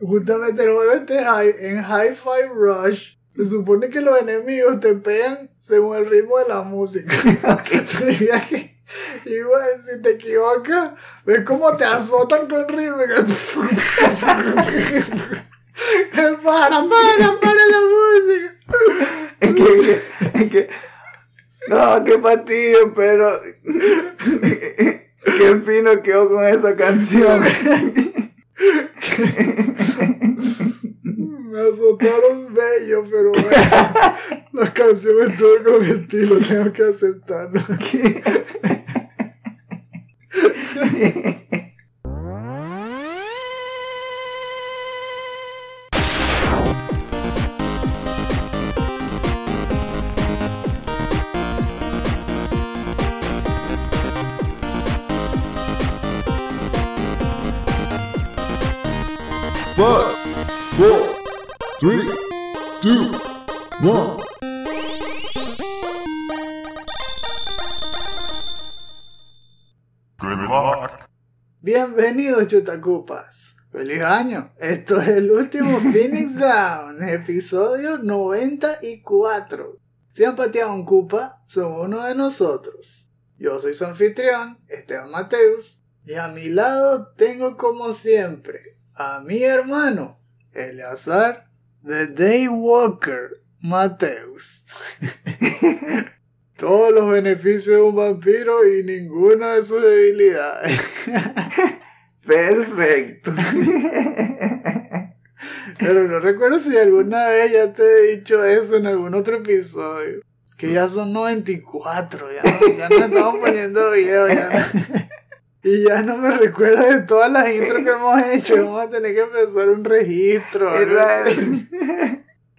Justamente el juego este hi- en Hi-Fi Rush. Se supone que los enemigos te pegan según el ritmo de la música. Sería que igual si te equivocas, ves cómo te azotan con ritmo. para, para, para la música. Es que, es que, no, qué fastidio, pero qué fino quedó con esa canción. Me azotaron bello, pero la canción estuvo con estilo, tengo que aceptarlo. Bienvenidos, chutacupas. Feliz año. Esto es el último Phoenix Down, episodio 94. Si han pateado un cupa, son uno de nosotros. Yo soy su anfitrión, Esteban Mateus, y a mi lado tengo como siempre a mi hermano, Eleazar, The Daywalker Mateus. Todos los beneficios de un vampiro y ninguna de sus debilidades. Perfecto. Pero no recuerdo si alguna vez ya te he dicho eso en algún otro episodio. Que ya son 94, ya no, ya nos estamos poniendo viejos. Ya no- y ya no me recuerdo de todas las intros que hemos hecho. Vamos a tener que empezar un registro. ¿no?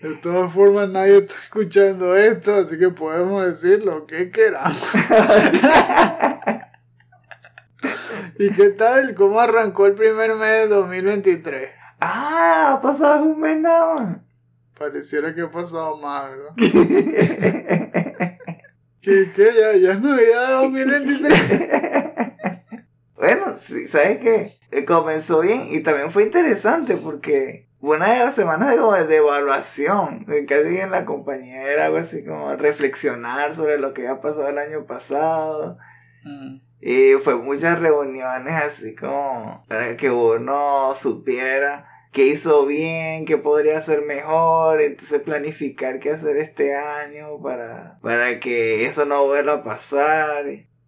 De todas formas, nadie está escuchando esto, así que podemos decir lo que queramos. ¿Y qué tal? ¿Cómo arrancó el primer mes de 2023? ah, ha pasado un mes nada más. Pareciera que ha pasado más, ¿verdad? ¿Qué, qué? ¿Ya, ya es Navidad de 2023? Bueno, sí, ¿sabes qué? Eh, Comenzó bien y también fue interesante porque una de las semanas de, como de evaluación. Casi en la compañía era algo así como reflexionar sobre lo que había pasado el año pasado. Mm. Y fue muchas reuniones así como para que uno supiera qué hizo bien, qué podría hacer mejor, entonces planificar qué hacer este año para, para que eso no vuelva a pasar.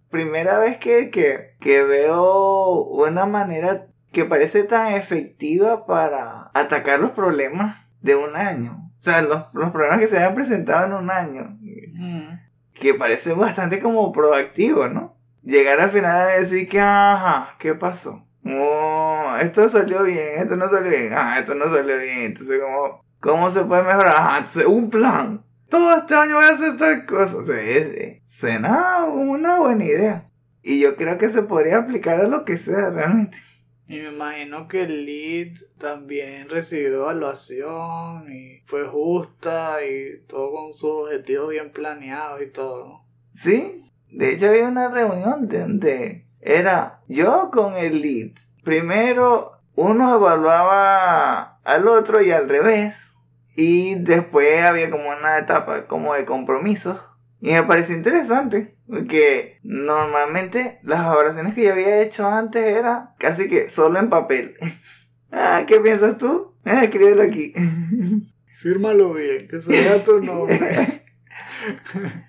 Primera vez que, que, que veo una manera que parece tan efectiva para atacar los problemas de un año. O sea, los, los problemas que se habían presentado en un año Mm. que parece bastante como proactivo, ¿no? Llegar al final a decir que, ajá, ¿qué pasó? Oh, esto salió bien, esto no salió bien, ah, esto no salió bien, entonces ¿cómo, cómo se puede mejorar? Ajá, entonces un plan. Todo este año voy a hacer tal cosa. O sea, es, suena una buena idea. Y yo creo que se podría aplicar a lo que sea realmente. Y me imagino que el lead también recibió evaluación y fue justa y todo con sus objetivos bien planeados y todo. Sí, de hecho había una reunión donde era yo con el lead. Primero uno evaluaba al otro y al revés. Y después había como una etapa como de compromisos. Y me pareció interesante. Porque normalmente las evaluaciones que yo había hecho antes era casi que solo en papel. ah, ¿qué piensas tú? Ah, escríbelo aquí. Fírmalo bien, que se vea tu nombre.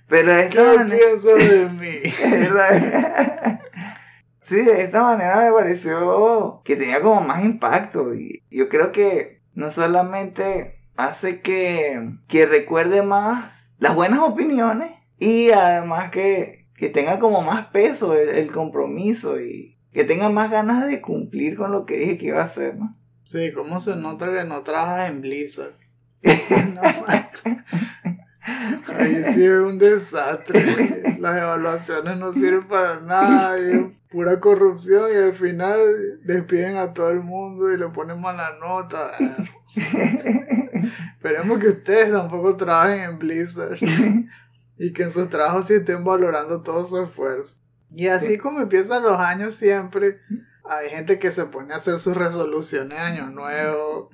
Pero de ¿Qué esta manera... piensas de mí? Sí, de esta manera me pareció que tenía como más impacto y yo creo que no solamente hace que, que recuerde más las buenas opiniones y además que, que tenga como más peso el, el compromiso y que tenga más ganas de cumplir con lo que dije que iba a hacer, ¿no? Sí, ¿cómo se nota que no trabajas en Blizzard? No, Ahí sí es un desastre. Las evaluaciones no sirven para nada. y es pura corrupción y al final despiden a todo el mundo y le ponen mala nota. Esperemos que ustedes tampoco trabajen en Blizzard y que en sus trabajos sí estén valorando todo su esfuerzo. Y así como empiezan los años siempre, Hay gente que se pone a hacer sus resoluciones de año nuevo.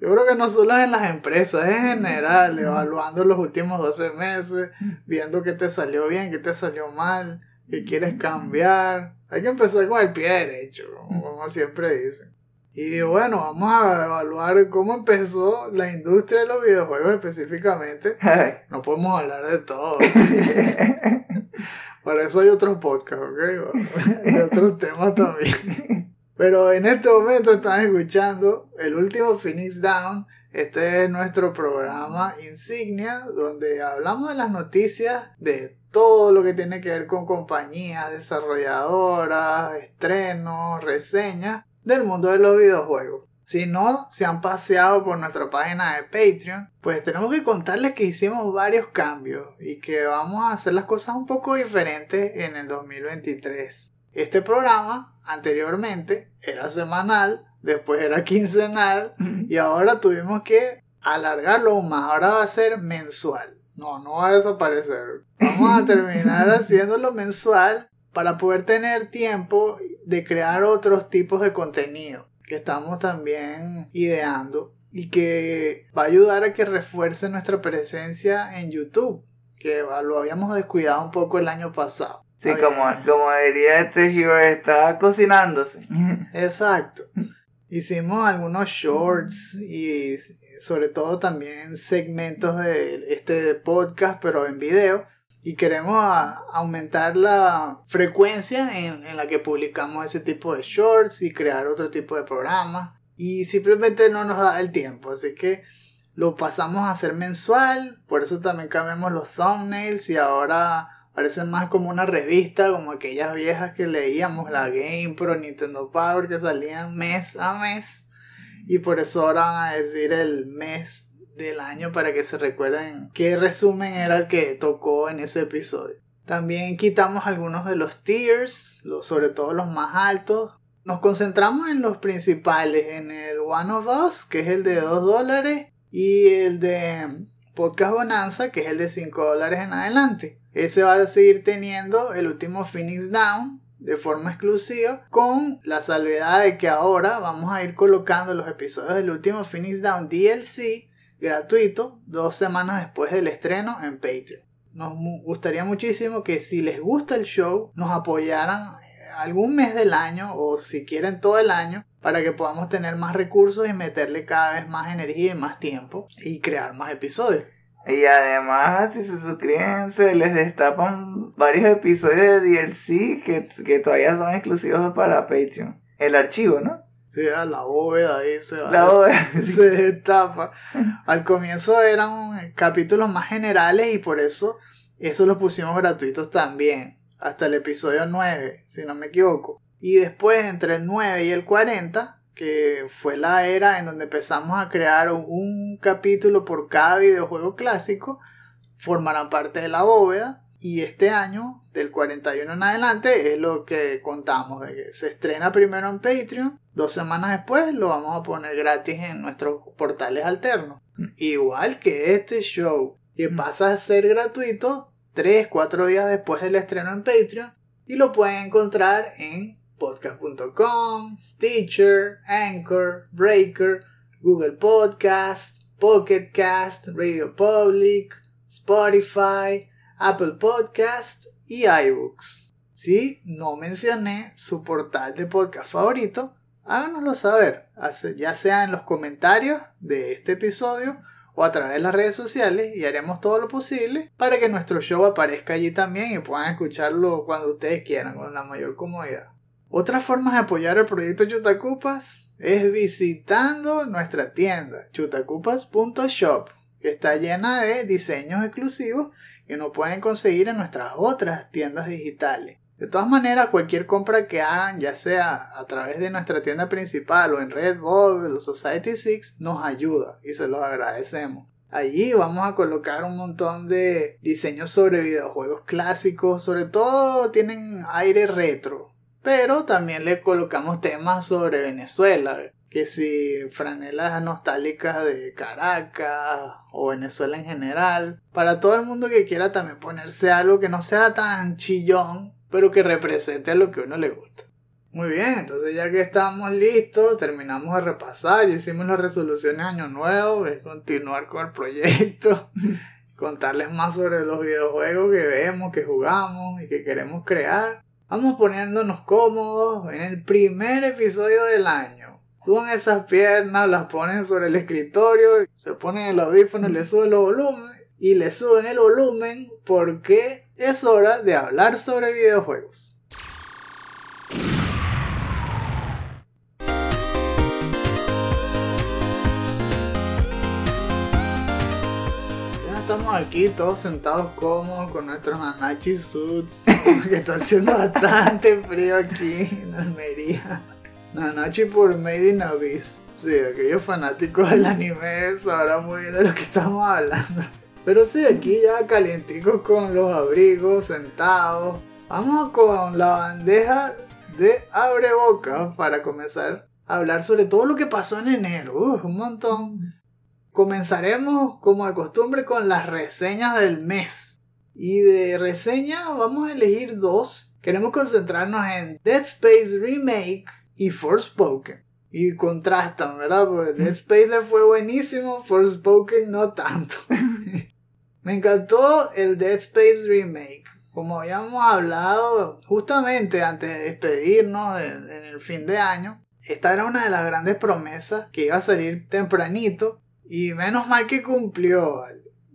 Yo creo que no solo en las empresas, en general, evaluando los últimos 12 meses, viendo qué te salió bien, qué te salió mal, qué quieres cambiar. Hay que empezar con el pie derecho, como siempre dicen. Y bueno, vamos a evaluar cómo empezó la industria de los videojuegos específicamente. No podemos hablar de todo. Para eso hay otros podcasts, ¿ok? De otros temas también. Pero en este momento están escuchando el último Phoenix Down. Este es nuestro programa insignia donde hablamos de las noticias de todo lo que tiene que ver con compañías, desarrolladoras, estrenos, reseñas del mundo de los videojuegos. Si no se han paseado por nuestra página de Patreon, pues tenemos que contarles que hicimos varios cambios y que vamos a hacer las cosas un poco diferentes en el 2023. Este programa anteriormente era semanal, después era quincenal y ahora tuvimos que alargarlo aún más. Ahora va a ser mensual. No, no va a desaparecer. Vamos a terminar haciéndolo mensual para poder tener tiempo de crear otros tipos de contenido que estamos también ideando y que va a ayudar a que refuerce nuestra presencia en YouTube, que lo habíamos descuidado un poco el año pasado. Sí, como, como diría este Hero, está cocinándose. Exacto. Hicimos algunos shorts y sobre todo también segmentos de este podcast, pero en video y queremos aumentar la frecuencia en, en, la que publicamos ese tipo de shorts y crear otro tipo de programas. Y simplemente no nos da el tiempo así que lo pasamos a hacer mensual por eso también cambiamos los thumbnails y ahora parecen más como una revista como aquellas viejas que leíamos la Game Pro Nintendo Power que salían mes a mes. Y por eso ahora van a decir el mes del año para que se recuerden qué resumen era el que tocó en ese episodio. También quitamos algunos de los tiers, sobre todo los más altos. Nos concentramos en los principales, en el One of Us, que es el de 2 dólares, y el de Podcast Bonanza, que es el de 5 dólares en adelante. Ese va a seguir teniendo el último Phoenix Down de forma exclusiva, con la salvedad de que ahora vamos a ir colocando los episodios del último Phoenix Down DLC gratuito dos semanas después del estreno en Patreon. Nos gustaría muchísimo que si les gusta el show nos apoyaran eh, algún mes del año o si quieren todo el año para que podamos tener más recursos y meterle cada vez más energía y más tiempo y crear más episodios. Y además, si se suscriben, se les destapan varios episodios de DLC que, que todavía son exclusivos para Patreon. El archivo, ¿no? Sí, la bóveda ahí se va. La bóveda. Se destapa. Al comienzo eran capítulos más generales y por eso eso los pusimos gratuitos también. Hasta el episodio 9, si no me equivoco. Y después, entre el 9 y el 40, que fue la era en donde empezamos a crear un capítulo por cada videojuego clásico, formarán parte de la bóveda. Y este año, del 41 en adelante, es lo que contamos, de que se estrena primero en Patreon, dos semanas después lo vamos a poner gratis en nuestros portales alternos. Igual que este show, que pasa a ser gratuito 3, 4 días después del estreno en Patreon, y lo pueden encontrar en podcast.com, Stitcher, Anchor, Breaker, Google Podcast, Pocket Cast, Radio Public, Spotify, Apple Podcast y iBooks. Si no mencioné su portal de podcast favorito, háganoslo saber, ya sea en los comentarios de este episodio o a través de las redes sociales y haremos todo lo posible para que nuestro show aparezca allí también y puedan escucharlo cuando ustedes quieran, con la mayor comodidad. Otra forma de apoyar el proyecto Chutacupas es visitando nuestra tienda chutacupas.shop, que está llena de diseños exclusivos que no pueden conseguir en nuestras otras tiendas digitales. De todas maneras, cualquier compra que hagan, ya sea a través de nuestra tienda principal o en Redbubble o Society 6, nos ayuda y se los agradecemos. Allí vamos a colocar un montón de diseños sobre videojuegos clásicos, sobre todo tienen aire retro, pero también le colocamos temas sobre Venezuela, que si franelas nostálgicas de Caracas o Venezuela en general, para todo el mundo que quiera también ponerse algo que no sea tan chillón, pero que represente lo que a uno le gusta. Muy bien, entonces ya que estamos listos, terminamos de repasar, ya hicimos las resoluciones año nuevo, es continuar con el proyecto, contarles más sobre los videojuegos que vemos, que jugamos y que queremos crear. Vamos poniéndonos cómodos en el primer episodio del año. Suban esas piernas, las ponen sobre el escritorio, se ponen el audífono, le suben el volumen y le suben el volumen porque es hora de hablar sobre videojuegos. Ya estamos aquí todos sentados cómodos con nuestros Nanachi suits, que está haciendo bastante frío aquí en Almería. Nanachi por Made in Abyss. Sí, aquellos fanáticos del anime sabrán muy bien de lo que estamos hablando. Pero sí, aquí ya calienticos con los abrigos, sentados. Vamos con la bandeja de abre boca para comenzar a hablar sobre todo lo que pasó en enero. Uf, un montón. Comenzaremos, como de costumbre, con las reseñas del mes. Y de reseñas vamos a elegir dos. Queremos concentrarnos en Dead Space Remake y Forspoken. Y contrastan, ¿verdad? Porque Dead Space le fue buenísimo, Forspoken no tanto. Me encantó el Dead Space Remake. Como habíamos hablado justamente antes de despedirnos en el fin de año, esta era una de las grandes promesas que iba a salir tempranito y menos mal que cumplió.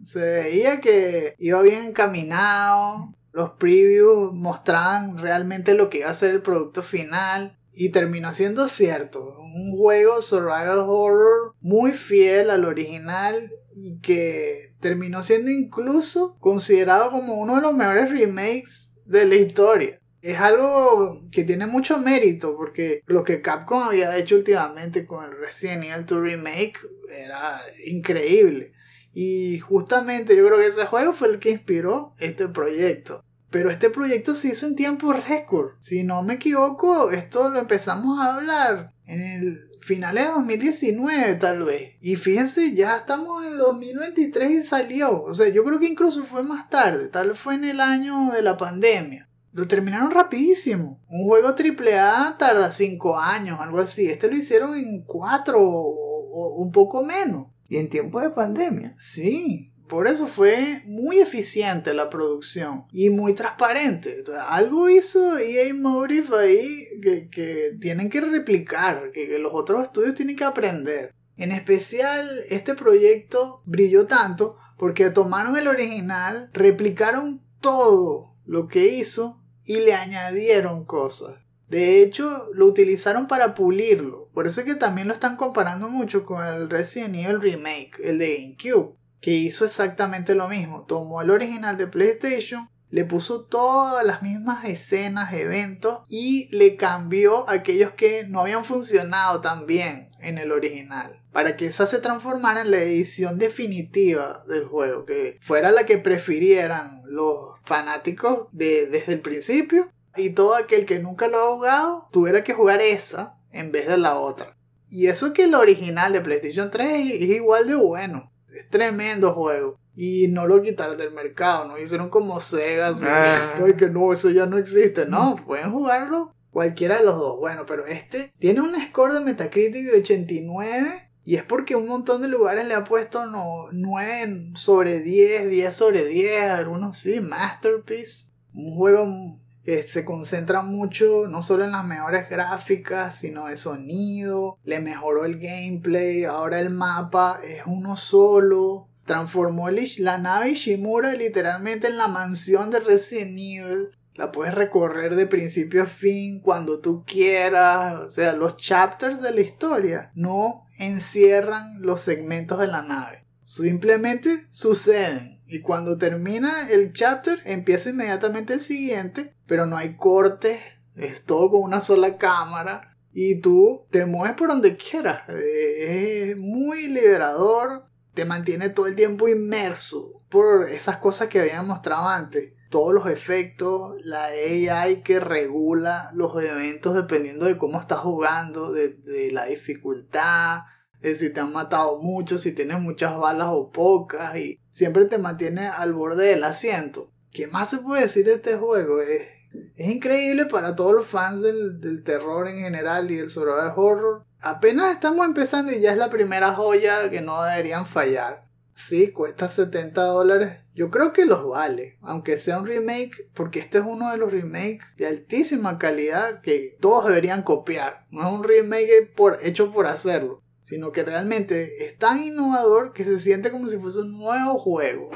Se veía que iba bien encaminado, los previews mostraban realmente lo que iba a ser el producto final y terminó siendo cierto. Un juego survival horror muy fiel al original y que terminó siendo incluso considerado como uno de los mejores remakes de la historia. Es algo que tiene mucho mérito porque lo que Capcom había hecho últimamente con el Resident Evil 2 Remake era increíble. Y justamente yo creo que ese juego fue el que inspiró este proyecto. Pero este proyecto se hizo en tiempo récord. Si no me equivoco, esto lo empezamos a hablar en el finales de 2019 tal vez. Y fíjense, ya estamos en 2023 y salió. O sea, yo creo que incluso fue más tarde. Tal vez fue en el año de la pandemia. Lo terminaron rapidísimo. Un juego AAA tarda 5 años, algo así. Este lo hicieron en 4 o, un poco menos. Y en tiempo de pandemia. Sí, por eso fue muy eficiente la producción y muy transparente. Algo hizo EA Motive ahí que, que tienen que replicar, que, que, los otros estudios tienen que aprender. En especial, este proyecto brilló tanto porque tomaron el original, replicaron todo lo que hizo y le añadieron cosas. De hecho, lo utilizaron para pulirlo. Por eso es que también lo están comparando mucho con el Resident Evil Remake, el de GameCube que hizo exactamente lo mismo. Tomó el original de PlayStation, le puso todas las mismas escenas, eventos y le cambió aquellos que no habían funcionado tan bien en el original. Para que esa se transformara en la edición definitiva del juego, que fuera la que prefirieran los fanáticos de, desde el principio y todo aquel que nunca lo ha jugado tuviera que jugar esa en vez de la otra. Y eso que el original de PlayStation 3 es igual de bueno. Es tremendo juego. Y no lo quitaron del mercado, ¿no? Hicieron como Sega, así, Ah. que no, eso ya no existe. No, pueden jugarlo cualquiera de los dos. Bueno, pero este tiene un score de Metacritic de 89 y es porque un montón de lugares le ha puesto no, 9 sobre 10, 10 sobre 10, algunos sí, Masterpiece. Un juego que se concentra mucho no solo en las mejores gráficas, sino de sonido, le mejoró el gameplay, ahora el mapa es uno solo, transformó la nave Ishimura literalmente en la mansión de Resident Evil. La puedes recorrer de principio a fin cuando tú quieras. O sea, los chapters de la historia no encierran los segmentos de la nave. Simplemente suceden. Y cuando termina el chapter, empieza inmediatamente el siguiente. Pero no hay cortes. Es todo con una sola cámara. Y tú te mueves por donde quieras. Eh, Es muy liberador. Te mantiene todo el tiempo inmerso por esas cosas que habían mostrado antes. Todos los efectos, la AI que regula los eventos dependiendo de cómo estás jugando, de, la dificultad, de si te han matado mucho, si tienes muchas balas o pocas, y siempre te mantiene al borde del asiento. ¿Qué más se puede decir de este juego? Es Es increíble para todos los fans del, del terror en general y del survival horror. Apenas estamos empezando y ya es la primera joya que no deberían fallar. Sí, cuesta 70 dólares. Yo creo que los vale, aunque sea un remake, porque este es uno de los remakes de altísima calidad que todos deberían copiar. No es un remake por, hecho por hacerlo, sino que realmente es tan innovador que se siente como si fuese un nuevo juego.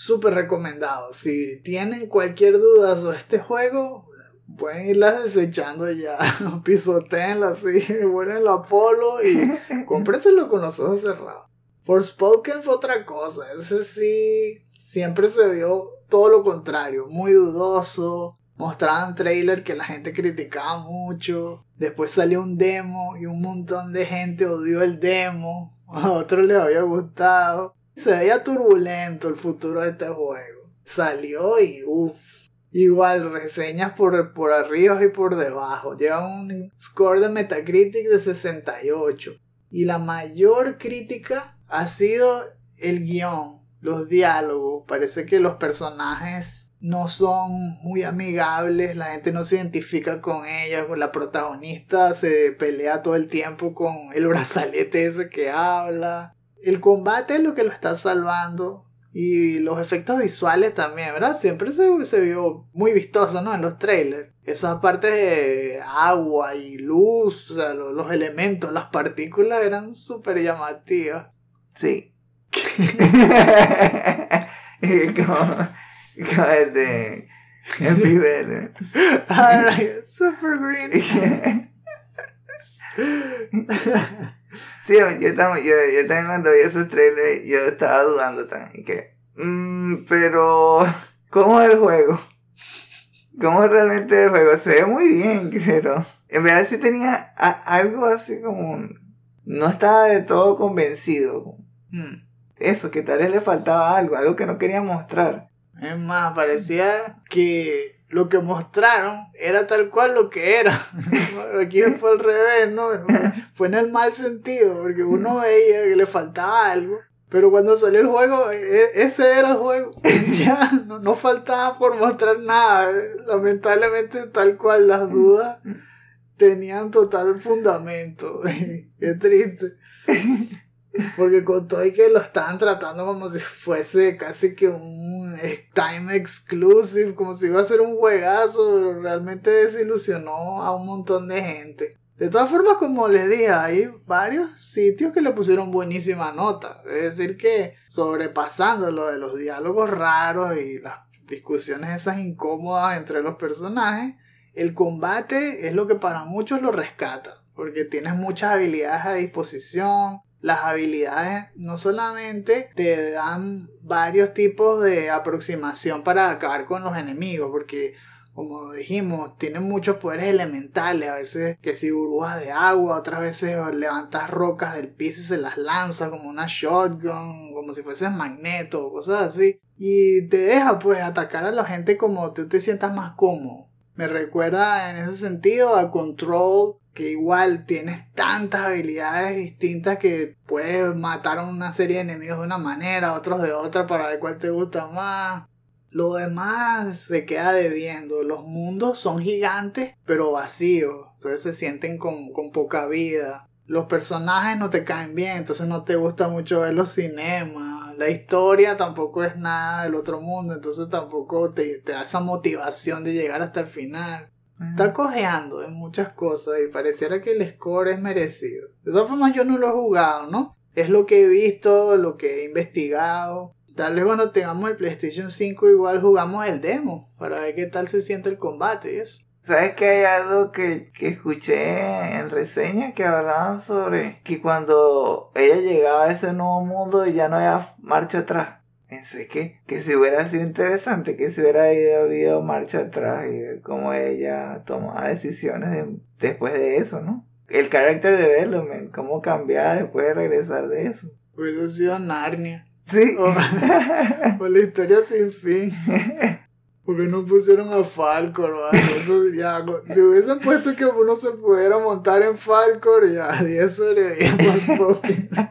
Súper recomendado. Si tienen cualquier duda sobre este juego, pueden irlas desechando ya. Pisotenla así, vuelen la polo y cómprenselo con los ojos cerrados. Forspoken fue otra cosa. Ese sí siempre se vio todo lo contrario. Muy dudoso. Mostraban trailer que la gente criticaba mucho. Después salió un demo y un montón de gente odió el demo. A otros les había gustado. Se veía turbulento el futuro de este juego. Salió y uff. Igual, reseñas por, por arriba y por debajo. Lleva un score de Metacritic de 68. Y la mayor crítica ha sido el guion, los diálogos. Parece que los personajes no son muy amigables, la gente no se identifica con ellos. La protagonista se pelea todo el tiempo con el brazalete ese que habla. El combate es lo que lo está salvando. Y los efectos visuales también, ¿verdad? Siempre se, se vio muy vistoso, ¿no? En los trailers. Esas partes de agua y luz, o sea, los, los elementos, las partículas eran súper llamativas. Sí. como, como este. Happy super green. sí, yo, estaba, yo, yo también cuando vi esos trailers, yo estaba dudando también. Y que, mm, pero, ¿cómo es el juego? ¿Cómo es realmente el juego? Se ve muy bien, pero en verdad sí tenía a- algo así como... No estaba de todo convencido. Hmm. Eso, que tal vez le faltaba algo, algo que no quería mostrar. Es más, parecía que lo que mostraron era tal cual lo que era. Aquí fue al revés, ¿no? Fue en el mal sentido, porque uno veía que le faltaba algo. Pero cuando salió el juego, e- ese era el juego. Ya, no, no faltaba por mostrar nada. Lamentablemente, tal cual las dudas tenían total fundamento. Qué triste. Porque con todo y que lo estaban tratando como si fuese casi que un time exclusive, como si iba a ser un juegazo, pero realmente desilusionó a un montón de gente. De todas formas, como les dije, hay varios sitios que le pusieron buenísima nota. Es decir, que sobrepasando lo de los diálogos raros y las discusiones esas incómodas entre los personajes, el combate es lo que para muchos lo rescata. Porque tienes muchas habilidades a disposición, las habilidades no solamente te dan varios tipos de aproximación para acabar con los enemigos, porque como dijimos, tienen muchos poderes elementales, a veces que si burbujas de agua, otras veces levantas rocas del piso y se las lanza como una shotgun, como si fuese magneto o cosas así. Y te deja pues atacar a la gente como tú te sientas más cómodo. Me recuerda en ese sentido a Control, que igual tienes tantas habilidades distintas que puedes matar a una serie de enemigos de una manera, otros de otra para ver cuál te gusta más. Lo demás se queda debiendo. Los mundos son gigantes, pero vacíos. Entonces se sienten con, con poca vida. Los personajes no te caen bien, entonces no te gusta mucho ver los cinemas. La historia tampoco es nada del otro mundo, entonces tampoco te, te da esa motivación de llegar hasta el final. Está cojeando en muchas cosas y pareciera que el score es merecido. De todas formas yo no lo he jugado, ¿no? Es lo que he visto, lo que he investigado. Tal vez cuando tengamos el PlayStation 5 igual jugamos el demo para ver qué tal se siente el combate y eso. ¿Sabes que hay algo que, que escuché en reseñas que hablaban sobre que cuando ella llegaba a ese nuevo mundo ya no había marcha atrás? Pensé que, que si hubiera sido interesante, que si hubiera ido- habido marcha atrás y cómo ella tomaba decisiones de- después de eso, ¿no? El character development, cómo cambiaba después de regresar de eso. Hubiese sido Narnia. Sí. O, o la historia sin fin. Porque no pusieron a Falcor, ¿vale? Eso ya, si hubiesen puesto que uno se pudiera montar en Falcor, ya 10 sobre 10 más Pokémon.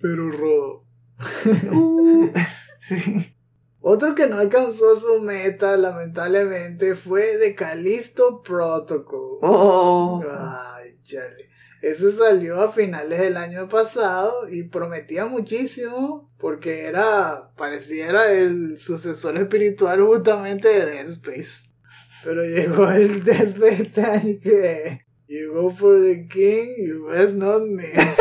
Pero rodo. Uh, sí. Otro que no alcanzó su meta, lamentablemente, fue The Callisto Protocol. Oh. Ay, chale. Ese salió a finales del año pasado y prometía muchísimo porque era, pareciera el sucesor espiritual justamente de Dead Space. Pero llegó el Dead Space que You go for the king, you best not miss.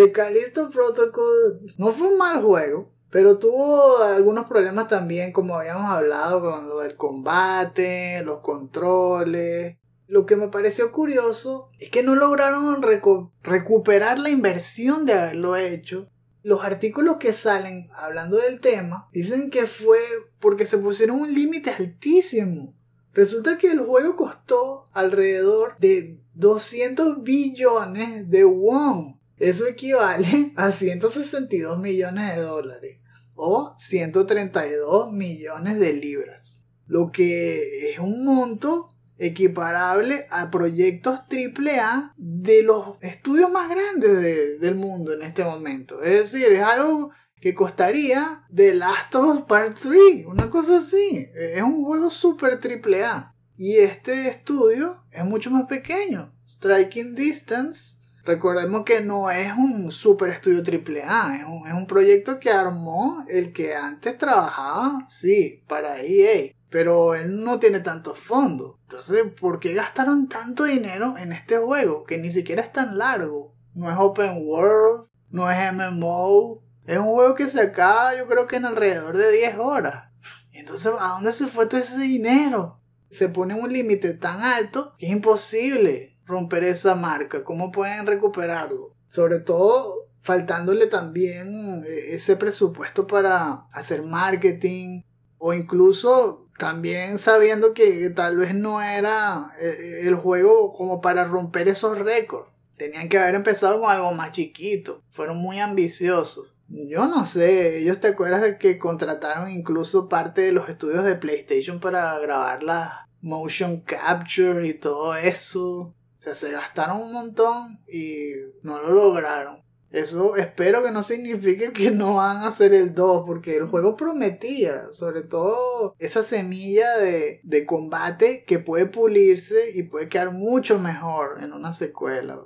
The Callisto Protocol no fue un mal juego, pero tuvo algunos problemas también, como habíamos hablado, con lo del combate, los controles. Lo que me pareció curioso es que no lograron recu- recuperar la inversión de haberlo hecho. Los artículos que salen hablando del tema dicen que fue porque se pusieron un límite altísimo. Resulta que el juego costó alrededor de 200 billones de won. Eso equivale a 162 millones de dólares o 132 millones de libras. Lo que es un monto equiparable a proyectos AAA de los estudios más grandes de- del mundo en este momento. Es decir, es algo que costaría The Last of Us Part 3, una cosa así. Es un juego súper AAA. Y este estudio es mucho más pequeño. Striking Distance, recordemos que no es un super estudio AAA, es un, es un proyecto que armó el que antes trabajaba, sí, para EA. Pero él no tiene tantos fondos. Entonces, ¿por qué gastaron tanto dinero en este juego? Que ni siquiera es tan largo. No es open world, no es MMO. Es un juego que se acaba yo creo que en alrededor de 10 horas. Entonces, ¿a dónde se fue todo ese dinero? Se pone un límite tan alto que es imposible romper esa marca. ¿Cómo pueden recuperarlo? Sobre todo faltándole también eh, ese presupuesto para hacer marketing o incluso también sabiendo que tal vez no era eh, el juego como para romper esos récords. Tenían que haber empezado con algo más chiquito. Fueron muy ambiciosos. Yo no sé, ellos te acuerdas de que contrataron incluso parte de los estudios de PlayStation para grabar la motion capture y todo eso. O sea, se gastaron un montón y no lo lograron. Eso espero que no signifique que no van a hacer el 2, porque el juego prometía, sobre todo esa semilla de, de combate que puede pulirse y puede quedar mucho mejor en una secuela.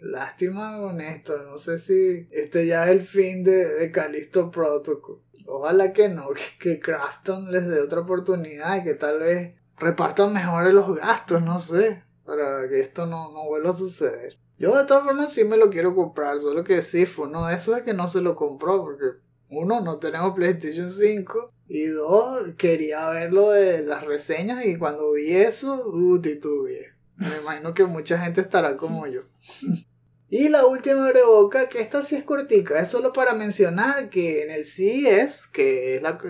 Lástima con esto, no sé si este ya es el fin de, de Callisto Protocol. Ojalá que no, que, que Crafton les dé otra oportunidad y que tal vez repartan mejor los gastos, no sé, para que esto no, no vuelva a suceder. Yo de todas formas sí me lo quiero comprar, solo que sí fue uno de esos es que no se lo compró, porque uno, no tenemos PlayStation 5 y dos, quería ver lo de las reseñas y cuando vi eso, uh, titubeé. Me imagino que mucha gente estará como yo. Y la última abreboca, que esta sí es cortica, es solo para mencionar que en el CES, que es la,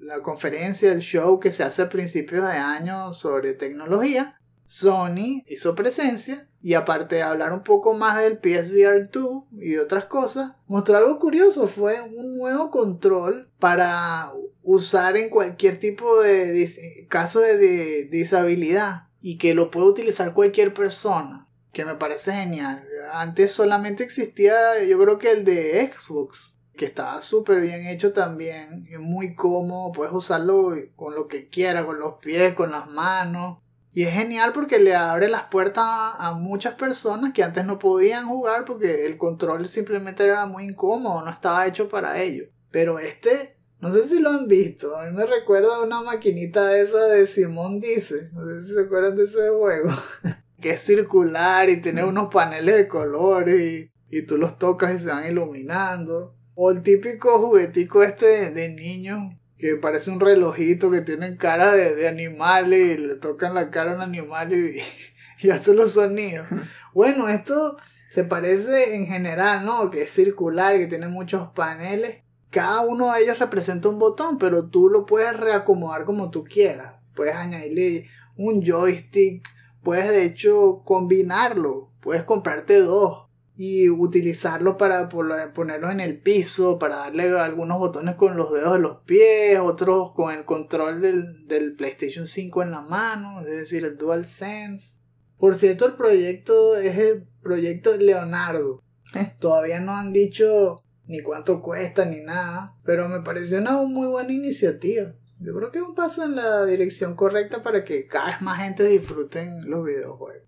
la conferencia, el show que se hace a principios de año sobre tecnología, Sony hizo presencia y aparte de hablar un poco más del PSVR 2 y de otras cosas, mostró algo curioso, fue un nuevo control para usar en cualquier tipo de caso de, de disabilidad y que lo puede utilizar cualquier persona que me parece genial. Antes solamente existía, yo creo que el de Xbox, que estaba súper bien hecho también, muy cómodo, puedes usarlo con lo que quieras, con los pies, con las manos. Y es genial porque le abre las puertas a, a muchas personas que antes no podían jugar porque el control simplemente era muy incómodo, no estaba hecho para ello. Pero este, no sé si lo han visto, a mí me recuerda a una maquinita esa de Simón Dice, no sé si se acuerdan de ese juego. que es circular y tiene unos paneles de colores y, y tú los tocas y se van iluminando. O el típico juguetico este de, de niño que parece un relojito que tiene cara de, de animales y le tocan la cara a un animal y, y hace los sonidos. Bueno, esto se parece en general, ¿no? Que es circular, que tiene muchos paneles. Cada uno de ellos representa un botón, pero tú lo puedes reacomodar como tú quieras. Puedes añadirle un joystick, puedes de hecho combinarlo, puedes comprarte dos y utilizarlo para ponerlo en el piso, para darle algunos botones con los dedos de los pies, otros con el control del, del PlayStation 5 en la mano, es decir, el DualSense. Por cierto, el proyecto es el proyecto Leonardo. Todavía no han dicho ni cuánto cuesta, ni nada. Pero me pareció una muy buena iniciativa. Yo creo que es un paso en la dirección correcta para que cada vez más gente disfruten los videojuegos.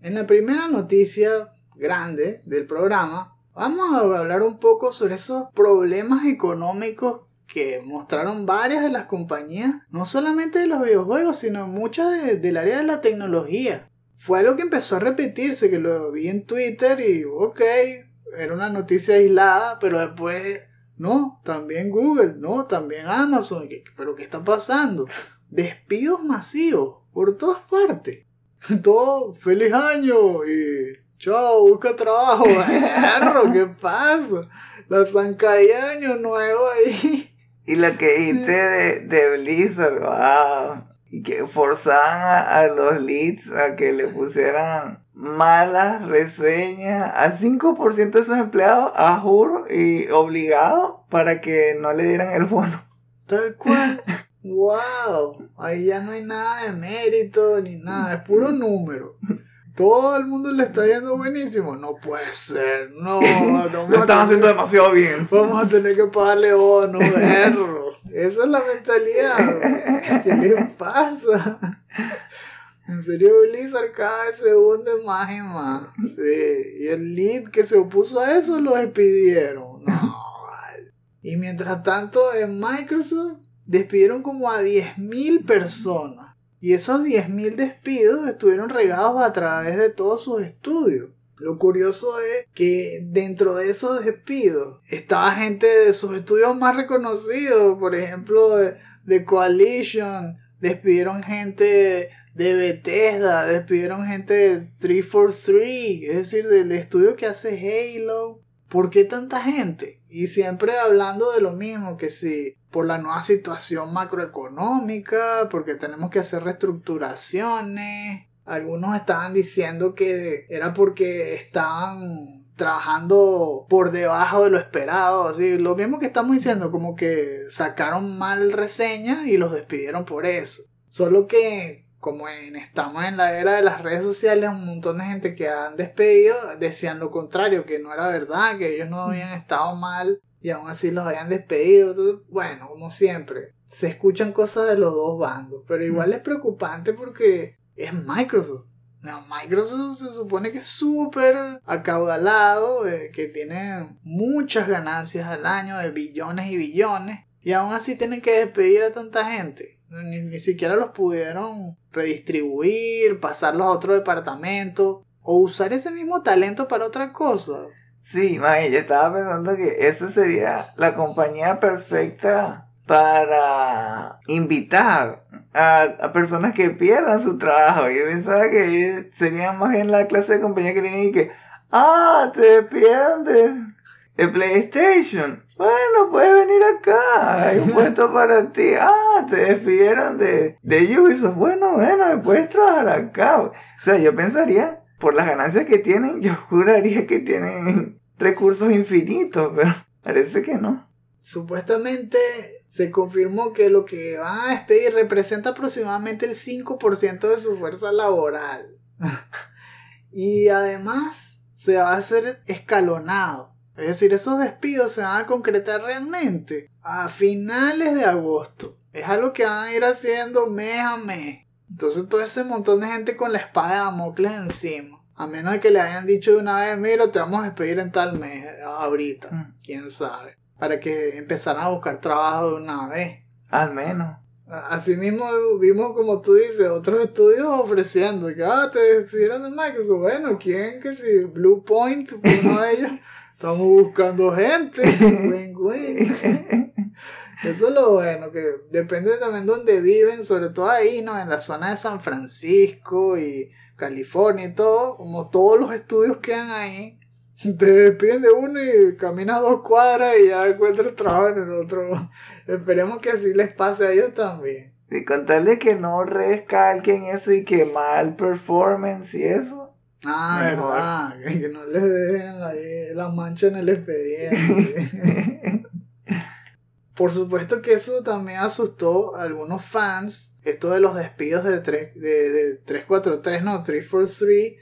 En la primera noticia grande del programa, vamos a hablar un poco sobre esos problemas económicos que mostraron varias de las compañías, no solamente de los videojuegos, sino muchas del área de la tecnología. Fue algo que empezó a repetirse, que lo vi en Twitter y ok, era una noticia aislada, pero después, no, también Google, no, también Amazon, pero ¿qué está pasando? Despidos masivos por todas partes. Todo, feliz año y chao, busca trabajo, perro, ¿qué pasa? La zancadilla de año nuevo ahí. Y lo que dijiste de, de Blizzard, wow. Y que forzaban a, a los leads a que le pusieran malas reseñas a 5% de sus empleados, a juro y obligado para que no le dieran el bono. Tal cual. wow. Ahí ya no hay nada de mérito ni nada, es puro número. Todo el mundo le está yendo buenísimo. No puede ser, no. no Lo están haciendo demasiado bien. Vamos a tener que pagarle bono, perro. Esa es la mentalidad. ¿Qué le pasa? En serio, Blizzard cada vez se hunde más y más. Sí. Y el lead que se opuso a eso lo despidieron. No. Y mientras tanto, en Microsoft despidieron como a 10.000 personas. Y esos 10.000 despidos estuvieron regados a través de todos sus estudios. Lo curioso es que dentro de esos despidos estaba gente de sus estudios más reconocidos, por ejemplo, de, de Coalition, despidieron gente de Bethesda, despidieron gente de 343, es decir, del estudio que hace Halo. ¿Por qué tanta gente? Y siempre hablando de lo mismo, que si por la nueva situación macroeconómica, porque tenemos que hacer reestructuraciones. Algunos estaban diciendo que era porque estaban trabajando por debajo de lo esperado, así, lo mismo que estamos diciendo, como que sacaron mal reseñas y los despidieron por eso. Solo que como en, estamos en la era de las redes sociales, un montón de gente que han despedido decían lo contrario, que no era verdad, que ellos no habían estado mal y aún así los habían despedido. bueno, como siempre, se escuchan cosas de los dos bandos, pero igual es preocupante porque es Microsoft. Microsoft se supone que es súper acaudalado, eh, que tiene muchas ganancias al año de billones y billones, y aún así tienen que despedir a tanta gente. Ni, ni siquiera los pudieron redistribuir, pasarlos a otro departamento, o usar ese mismo talento para otra cosa. Sí, man, yo estaba pensando que esa sería la compañía perfecta para invitar a, personas que pierdan su trabajo. Yo pensaba que sería más bien la clase de compañía que tienen y que, ah, te pierdes de PlayStation. Bueno, puedes venir acá, hay un puesto para ti. Ah, te despidieron de, de Ubisoft. Bueno, bueno, puedes trabajar acá. O sea, yo pensaría por las ganancias que tienen, yo juraría que tienen recursos infinitos, pero parece que no. Supuestamente se confirmó que lo que van a despedir representa aproximadamente el 5% de su fuerza laboral. y además se va a hacer escalonado. Es decir, esos despidos se van a concretar realmente a finales de agosto. Es algo que van a ir haciendo mes a mes. Entonces todo ese montón de gente con la espada de Damocles encima. A menos de que le hayan dicho de una vez, mira, te vamos a despedir en tal mes, ahorita. Mm. Quién sabe. Para que empezaran a buscar trabajo de una vez. Al menos. Así mismo vimos, como tú dices, otros estudios ofreciendo que, ah, te despidieron de Microsoft. Bueno, ¿quién que si? Blue Point, uno de ellos. Estamos buscando gente. Eso es lo bueno, que depende también de dónde viven, sobre todo ahí, ¿no? En la zona de San Francisco y California y todo, como todos los estudios quedan ahí. Te despiden de uno y caminas dos cuadras y ya encuentras trabajo en el otro. Esperemos que así les pase a ellos también. Y contarle que no recalquen eso y que mal performance y eso. Ah, verdad, que no les dejen la, la mancha en el expediente. Por supuesto que eso también asustó a algunos fans. Esto de los despidos de, 3, de, de 343, no, 343,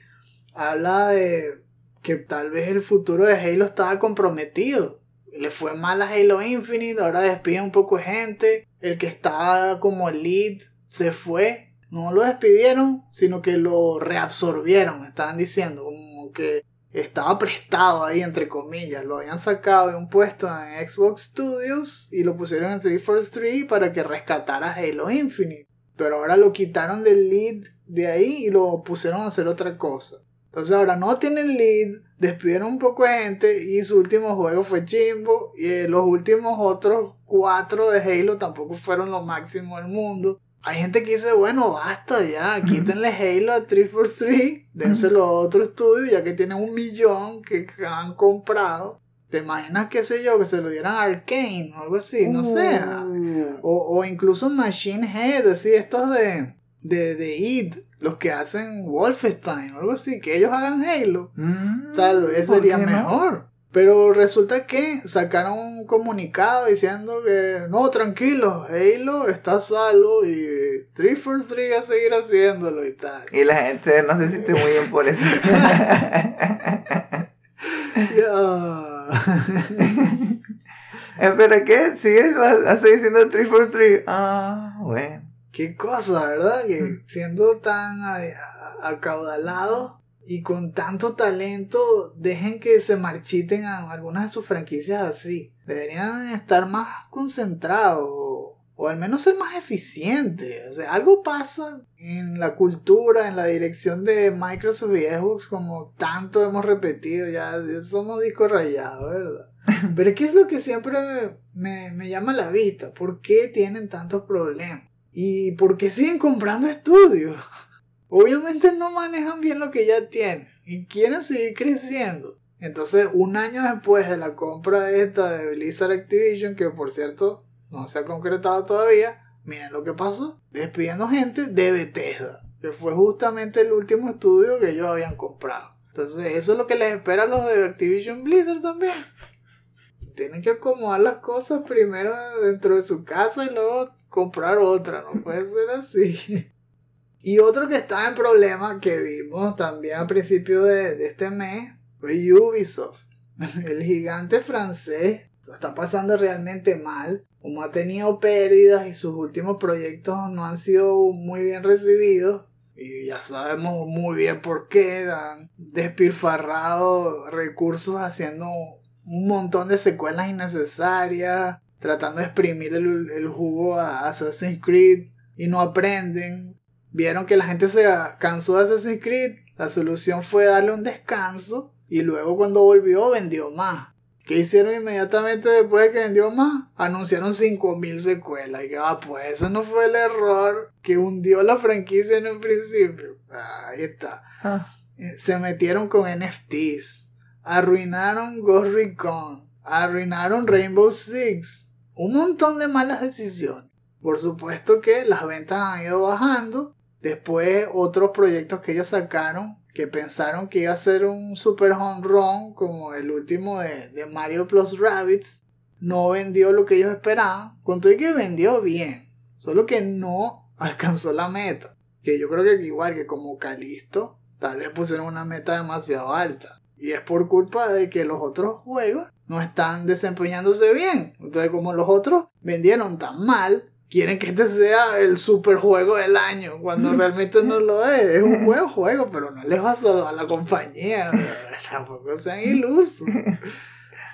habla de que tal vez el futuro de Halo estaba comprometido. le fue mal a Halo Infinite, ahora despide un poco de gente, el que estaba como lead se fue, no lo despidieron, sino que lo reabsorbieron, estaban diciendo, como que estaba prestado ahí, entre comillas. Lo habían sacado de un puesto en Xbox Studios y lo pusieron en 343 para que rescatara Halo Infinite. Pero ahora lo quitaron del lead de ahí y lo pusieron a hacer otra cosa. Entonces ahora no tienen lead, despidieron un poco de gente y su último juego fue Chimbo y eh, los últimos otros cuatro de Halo tampoco fueron lo máximo del mundo. Hay gente que dice, bueno, basta ya, quítenle Halo a 343, dénselo a otro estudio ya que tienen un millón que han comprado. ¿Te imaginas, qué sé yo, que se lo dieran a Arkane o algo así? No sé. O, o incluso Machine Head, así, estos de, de, de id los que hacen Wolfenstein o algo así, que ellos hagan Halo. Mm, Tal vez ¿por sería no? Pero resulta que sacaron un comunicado diciendo que no, tranquilo, Halo está salvo y 343 a seguir haciéndolo y tal. Y la gente no se siente muy bien por eso. Ya. Espera, ¿qué? ¿Sigues? ¿Vas a seguir siendo 343? Ah, bueno. Qué cosa, ¿verdad? Que siendo tan a- a- acaudalados y con tanto talento, dejen que se marchiten a algunas de sus franquicias así. Deberían estar más concentrados o, o al menos ser más eficientes. O sea, algo pasa en la cultura, en la dirección de Microsoft y Xbox, como tanto hemos repetido, ya somos discos rayados, ¿verdad? Pero es que es lo que siempre me, me, me llama la vista. ¿Por qué tienen tantos problemas? ¿Y por qué siguen comprando estudios? Obviamente no manejan bien lo que ya tienen y quieren seguir creciendo. Entonces, un año después de la compra esta de Blizzard Activision, que por cierto no se ha concretado todavía, miren lo que pasó. Despidiendo gente de Bethesda, que fue justamente el último estudio que ellos habían comprado. Entonces, eso es lo que les espera a los de Activision Blizzard también. Tienen que acomodar las cosas primero dentro de su casa y luego comprar otra. No puede ser así. Y otro que estaba en problema que vimos también a principio de, de este mes fue Ubisoft. El gigante francés lo está pasando realmente mal. Como ha tenido pérdidas y sus últimos proyectos no han sido muy bien recibidos. Y ya sabemos muy bien por qué. Han despilfarrado recursos haciendo un montón de secuelas innecesarias. Tratando de exprimir el, el jugo a Assassin's Creed. Y no aprenden. Vieron que la gente se cansó de Assassin's Creed. La solución fue darle un descanso. Y luego cuando volvió vendió más. ¿Qué hicieron inmediatamente después de que vendió más? Anunciaron 5.000 secuelas. Y que, ah, pues ese no fue el error que hundió la franquicia en un principio. Ahí está. Ah, Eh, Se metieron con NFTs. Arruinaron Ghost Recon. Arruinaron Rainbow Six. Un montón de malas decisiones. Por supuesto que las ventas han ido bajando. Después otros proyectos que ellos sacaron que pensaron que iba a ser un super home run como el último de, de Mario Plus Rabbids no vendió lo que ellos esperaban. Con todo que vendió bien. Solo que no alcanzó la meta. Que yo creo que igual que como Calisto, tal vez pusieron una meta demasiado alta. Y es por culpa de que los otros juegos no están desempeñándose bien. Entonces como los otros vendieron tan mal, quieren que este sea el super juego del año, cuando realmente no lo es. Es un buen juego, pero no les va a salvar la compañía. Tampoco sean ilusos.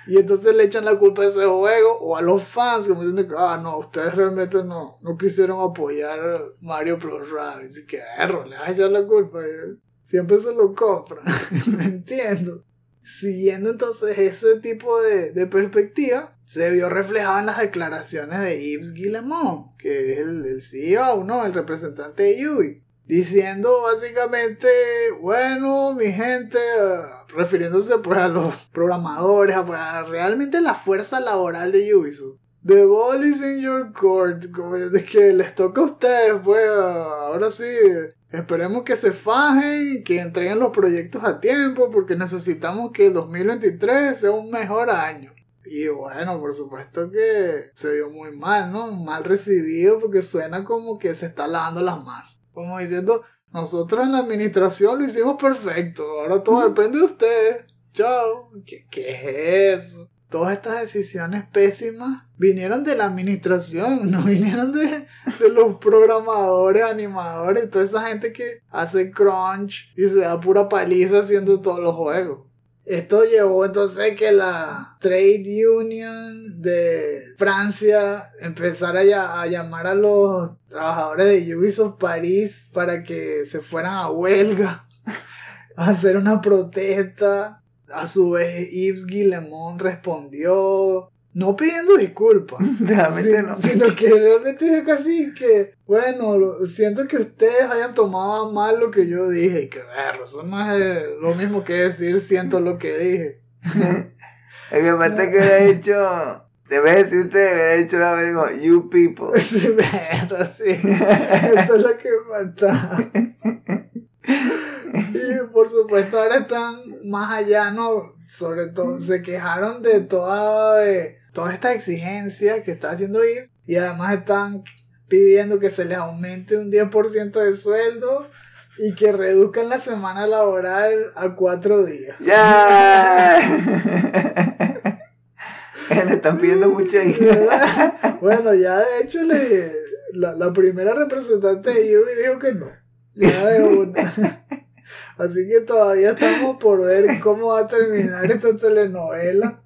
Y entonces le echan la culpa a ese juego o a los fans, como diciendo que, ah, no, ustedes realmente no, no quisieron apoyar Mario Plus Rabbids. Y que, erro, le vas a echar la culpa. Siempre se lo compran. no entiendo. Siguiendo entonces ese tipo de, de perspectiva, se vio reflejado en las declaraciones de Yves Guillemot, que es el, el CEO, ¿no? El representante de Ubi, diciendo básicamente, bueno, mi gente, refiriéndose pues a los programadores, a, pues, a realmente la fuerza laboral de Ubisoft. The ball is in your court, como es que les toca a ustedes, pues ahora sí, esperemos que se fajen que entreguen los proyectos a tiempo porque necesitamos que el 2023 sea un mejor año. Y bueno, por supuesto que se dio muy mal, ¿no? Mal recibido porque suena como que se está lavando las manos. Como diciendo, nosotros en la administración lo hicimos perfecto, ahora todo depende de ustedes. Chao. ¿Qué, qué es eso? Todas estas decisiones pésimas vinieron de la administración, no vinieron de, de los programadores, animadores, toda esa gente que hace crunch y se da pura paliza haciendo todos los juegos. Esto llevó entonces que la Trade Union de Francia empezara ya a llamar a los trabajadores de Ubisoft París para que se fueran a huelga, a hacer una protesta. A su vez, Yves Guillemot respondió, no pidiendo disculpas, Realmente si- no. sino que realmente dijo casi que, bueno, siento que ustedes hayan tomado mal lo que yo dije y que, ver, eso no es lo mismo que decir siento lo que dije. El que falta que hubiera dicho. En vez de decir usted, hubiera dicho algo, digo, you people. Sí. Eso es lo que faltaba. Por supuesto ahora están más allá, ¿no? Sobre todo se quejaron de toda, de toda esta exigencia que está haciendo IR y además están pidiendo que se les aumente un 10% de sueldo y que reduzcan la semana laboral a cuatro días. ¡Ya! Le están pidiendo mucho ahí. bueno, ya de hecho le, la, la primera representante de Yubi dijo que no. Ya de una. Así que todavía estamos por ver cómo va a terminar esta telenovela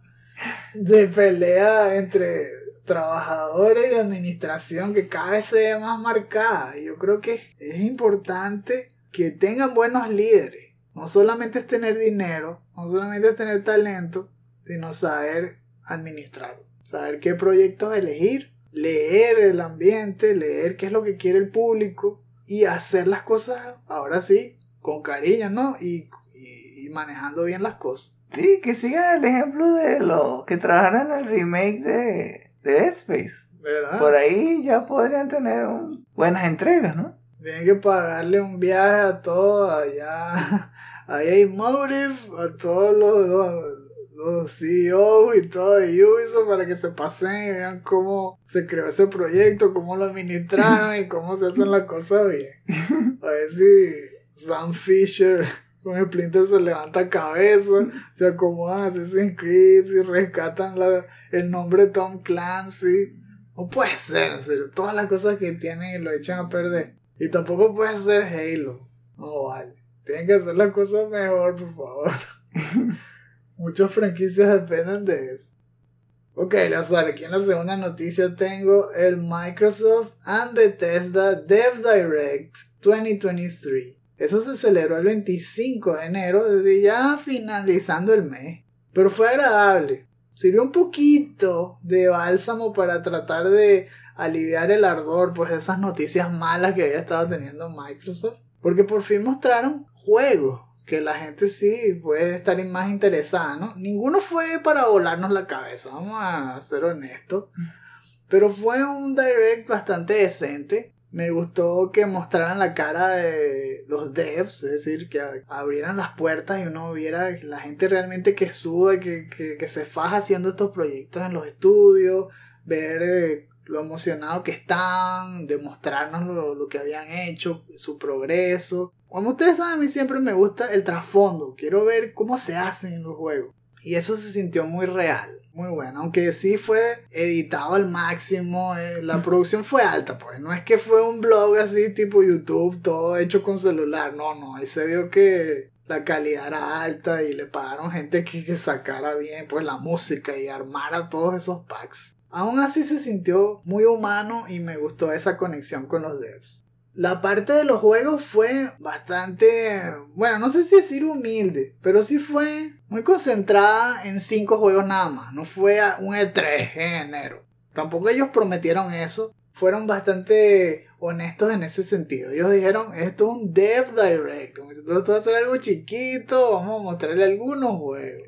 de pelea entre trabajadores y administración que cada vez se ve más marcada. Yo creo que es importante que tengan buenos líderes. No solamente es tener dinero, no solamente es tener talento, sino saber administrar, saber qué proyectos elegir, leer el ambiente, leer qué es lo que quiere el público y hacer las cosas, ahora sí, con cariño, ¿no? Y, y- y manejando bien las cosas. Sí, que siga el ejemplo de los que trabajaron en el remake de, de Dead Space. ¿Verdad? Por ahí ya podrían tener un- buenas entregas, ¿no? Tienen que pagarle un viaje a todos allá. Ahí hay Motive, a todos los, los, los CEOs y todo de Ubisoft para que se pasen y vean cómo se creó ese proyecto, cómo lo administraron y cómo se hacen las cosas bien. A ver si Sam Fisher con Splinter se levanta cabeza, se acomodan Assassin's Creed y rescatan la, el nombre Tom Clancy. No puede ser, serio. Todas las cosas que tienen y lo echan a perder. Y tampoco puede ser Halo. No vale. Tienen que hacer las cosas mejor, por favor. Muchas franquicias dependen de eso. Ok, Lazar, aquí en la segunda noticia tengo el Microsoft and Bethesda Dev Direct 2023. Eso se celebró el 25 de enero, desde ya finalizando el mes. Pero fue agradable. Sirvió un poquito de bálsamo para tratar de aliviar el ardor, pues esas noticias malas que había estado teniendo Microsoft. Porque por fin mostraron juegos que la gente sí puede estar más interesada, ¿no? Ninguno fue para volarnos la cabeza, vamos a ser honestos. Pero fue un direct bastante decente. Me gustó que mostraran la cara de los devs, es decir, que abrieran las puertas y uno viera la gente realmente que suda, que, que, que se faja haciendo estos proyectos en los estudios, ver eh, lo emocionado que están, demostrarnos lo, lo que habían hecho, su progreso. Como ustedes saben, a mí siempre me gusta el trasfondo, quiero ver cómo se hacen en los juegos. Y eso se sintió muy real, muy bueno. Aunque sí fue editado al máximo, eh, la producción fue alta, pues. No es que fue un blog así tipo YouTube, todo hecho con celular. No, no, ahí se vio que la calidad era alta y le pagaron gente que, que sacara bien pues la música y armara todos esos packs. Aún así se sintió muy humano y me gustó esa conexión con los devs. La parte de los juegos fue bastante, bueno, no sé si decir humilde, pero sí fue muy concentrada en cinco juegos nada más. No fue un E3 en enero. Tampoco ellos prometieron eso. Fueron bastante honestos en ese sentido. Ellos dijeron, esto es un Dev Direct. Esto va a ser algo chiquito, vamos a mostrarle algunos juegos.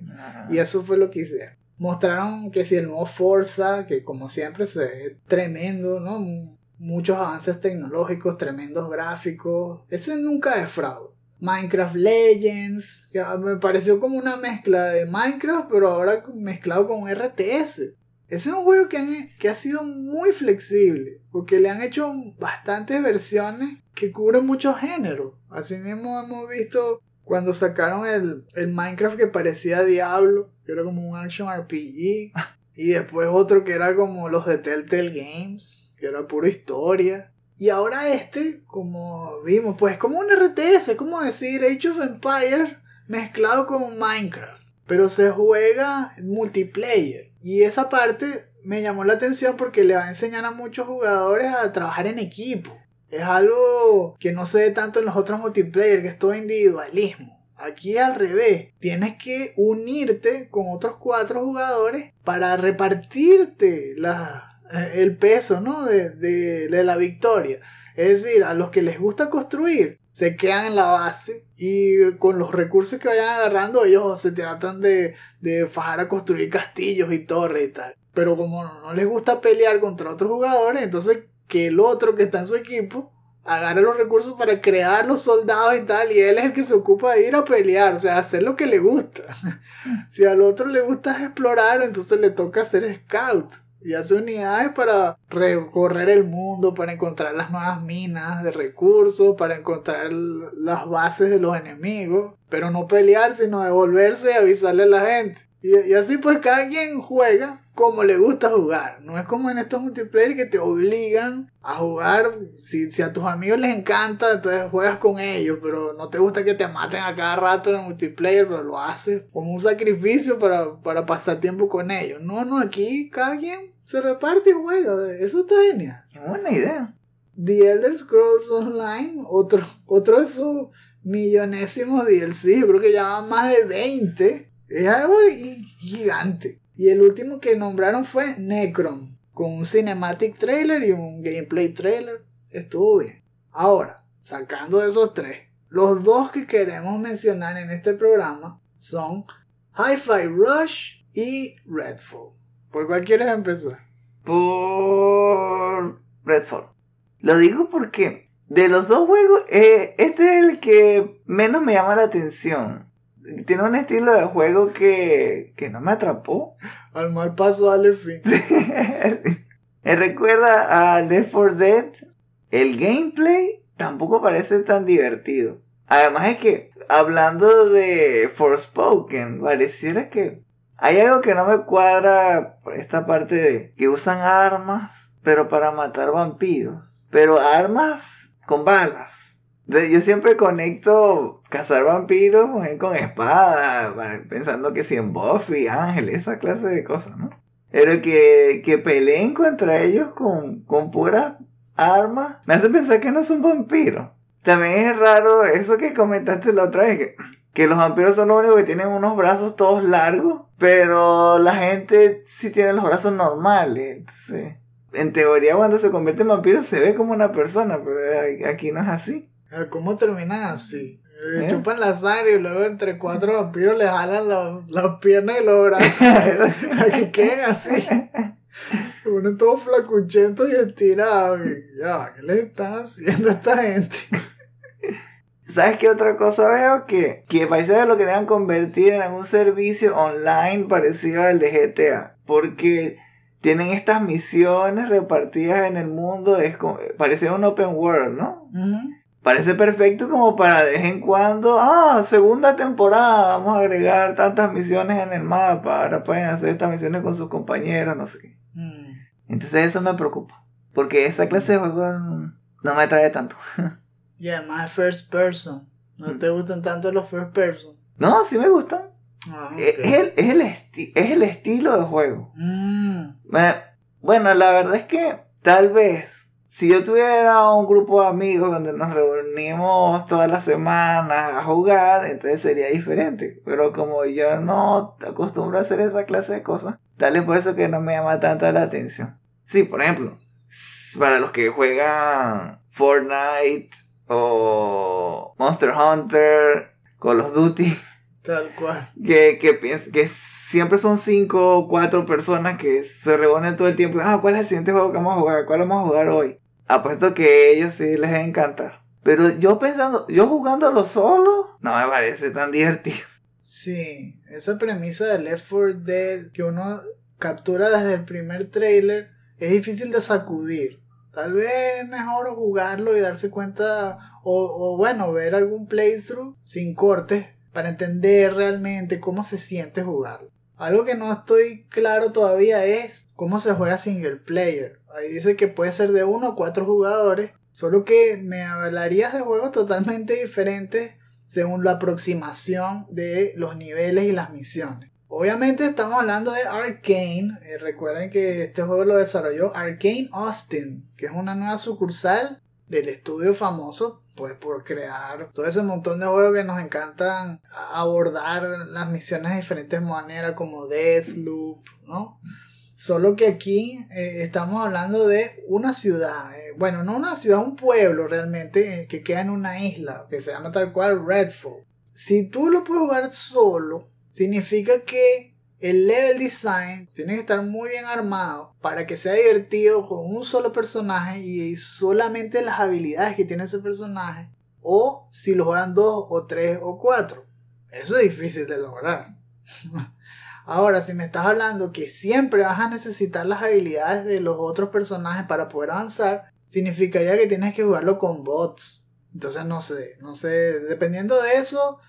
Y eso fue lo que hicieron. Mostraron que si el nuevo Forza, que como siempre se ve tremendo, ¿no? Muchos avances tecnológicos, tremendos gráficos. Ese nunca defrauda. Minecraft Legends, que me pareció como una mezcla de Minecraft, pero ahora mezclado con RTS. Ese es un juego que, han- que ha sido muy flexible, porque le han hecho bastantes versiones que cubren muchos géneros. Asimismo hemos visto Cuando sacaron el, el Minecraft que parecía Diablo, que era como un action RPG. y después otro que era como los de Telltale Games, que era pura historia. Y ahora este, como vimos, pues es como un RTS, es como decir Age of Empires mezclado con Minecraft. Pero se juega multiplayer. Y esa parte me llamó la atención porque le va a enseñar a muchos jugadores a trabajar en equipo. Es algo que no se ve tanto en los otros multiplayer, que es todo individualismo. Aquí al revés, tienes que unirte con otros cuatro jugadores para repartirte la, eh, el peso ¿no? de, de, de la victoria. Es decir, a los que les gusta construir, se quedan en la base y con los recursos que vayan agarrando ellos se tratan de, de fajar a construir castillos y torres y tal. Pero como no les gusta pelear contra otros jugadores, entonces que el otro que está en su equipo agarre los recursos para crear los soldados y tal, y él es el que se ocupa de ir a pelear, o sea, hacer lo que le gusta. si al otro le gusta explorar, entonces le toca hacer scout y hace unidades para recorrer el mundo, para encontrar las nuevas minas de recursos, para encontrar las bases de los enemigos, pero no pelear, sino devolverse y avisarle a la gente. Y, y así pues cada quien juega como le gusta jugar. No es como en estos multiplayer que te obligan a jugar. Si, si, a tus amigos les encanta, entonces juegas con ellos. Pero no te gusta que te maten a cada rato en el multiplayer, pero lo haces como un sacrificio para, para pasar tiempo con ellos. No, no, aquí cada quien se reparte y juega. Eso está genial. Buena idea. The Elder Scrolls Online, otro, otro de sus millonésimos DLC. Yo creo que ya van más de 20. Es algo gigante. Y el último que nombraron fue Necron, con un cinematic trailer y un gameplay trailer. Estuvo bien. Ahora, sacando de esos tres, los dos que queremos mencionar en este programa son Hi-Fi Rush y Redfall. ¿Por cuál quieres empezar? Por Redfall. Lo digo porque de los dos juegos, eh, este es el que menos me llama la atención tiene un estilo de juego que, que no me atrapó. Al mal paso dale fin. me recuerda a Left 4 Dead. El gameplay tampoco parece tan divertido. Además es que, hablando de Forspoken, pareciera que hay algo que no me cuadra por esta parte de que usan armas, pero para matar vampiros. Pero armas con balas. Yo siempre conecto cazar vampiros con espada, pensando que si en Buffy, Ángel, esa clase de cosas, ¿no? Pero que, que peleen contra ellos con, con puras armas, me hace pensar que no son vampiros. También es raro eso que comentaste la otra vez, que los vampiros son los únicos que tienen unos brazos todos largos, pero la gente sí tiene los brazos normales, entonces... En teoría cuando se convierte en vampiro se ve como una persona, pero aquí no es así. ¿Cómo terminan así? Le ¿Eh? chupan la sangre y luego entre cuatro vampiros le jalan las piernas y los brazos a que queden así. Se ponen todos flacuchentos y estirados. Ya, ¿qué le están haciendo a esta gente? ¿Sabes qué otra cosa veo? Que, que parece que lo querían convertir en un servicio online parecido al de GTA. Porque tienen estas misiones repartidas en el mundo. Es como, parece un open world, ¿no? parece perfecto como para de vez en cuando, ah, segunda temporada, vamos a agregar tantas misiones en el mapa, ahora pueden hacer estas misiones con sus compañeros, no sé qué. Mm. Entonces eso me preocupa, porque esa clase de juego no me atrae tanto. y además es first person, ¿no te gustan tanto los first person? No, sí me gustan. Ah, es, el, es, el es el estilo de juego. Mm. Bueno, la verdad es que tal vez si yo tuviera un grupo de amigos donde nos reunimos todas las semanas a jugar, entonces sería diferente. Pero como yo no acostumbro a hacer esa clase de cosas, tal vez por eso que no me llama tanta la atención. Sí, por ejemplo, para los que juegan Fortnite o Monster Hunter, Call of Duty. Tal cual. Que, que, que siempre son cinco o cuatro personas que se reúnen todo el tiempo. Ah, ¿cuál es el siguiente juego que vamos a jugar? ¿Cuál vamos a jugar hoy? apuesto que a ellos sí les encanta. Pero yo pensando, yo jugándolo solo, no me parece tan divertido. Sí, esa premisa de Left 4 Dead que uno captura desde el primer trailer es difícil de sacudir. Tal vez es mejor jugarlo y darse cuenta O, o bueno, ver algún playthrough sin cortes para entender realmente cómo se siente jugarlo. Algo que no estoy claro todavía es cómo se juega single player. Ahí dice que puede ser de uno o cuatro jugadores, solo que me hablarías de juegos totalmente diferentes según la aproximación de los niveles y las misiones. Obviamente estamos hablando de Arkane. Eh, recuerden que este juego lo desarrolló Arkane Austin, que es una nueva sucursal del estudio famoso pues por crear todo ese montón de juegos que nos encantan abordar las misiones de diferentes maneras como Deathloop, ¿no? Solo que aquí eh, estamos hablando de una ciudad, eh, bueno, no una ciudad, un pueblo realmente que queda en una isla, que se llama tal cual Redfall. Si tú lo puedes jugar solo, significa que el level design tiene que estar muy bien armado para que sea divertido con un solo personaje y solamente las habilidades que tiene ese personaje. O si lo juegan dos o tres o cuatro. Eso es difícil de lograr. Ahora, si me estás hablando que siempre vas a necesitar las habilidades de los otros personajes para poder avanzar, significaría que tienes que jugarlo con bots. Entonces no sé, no sé, dependiendo de eso,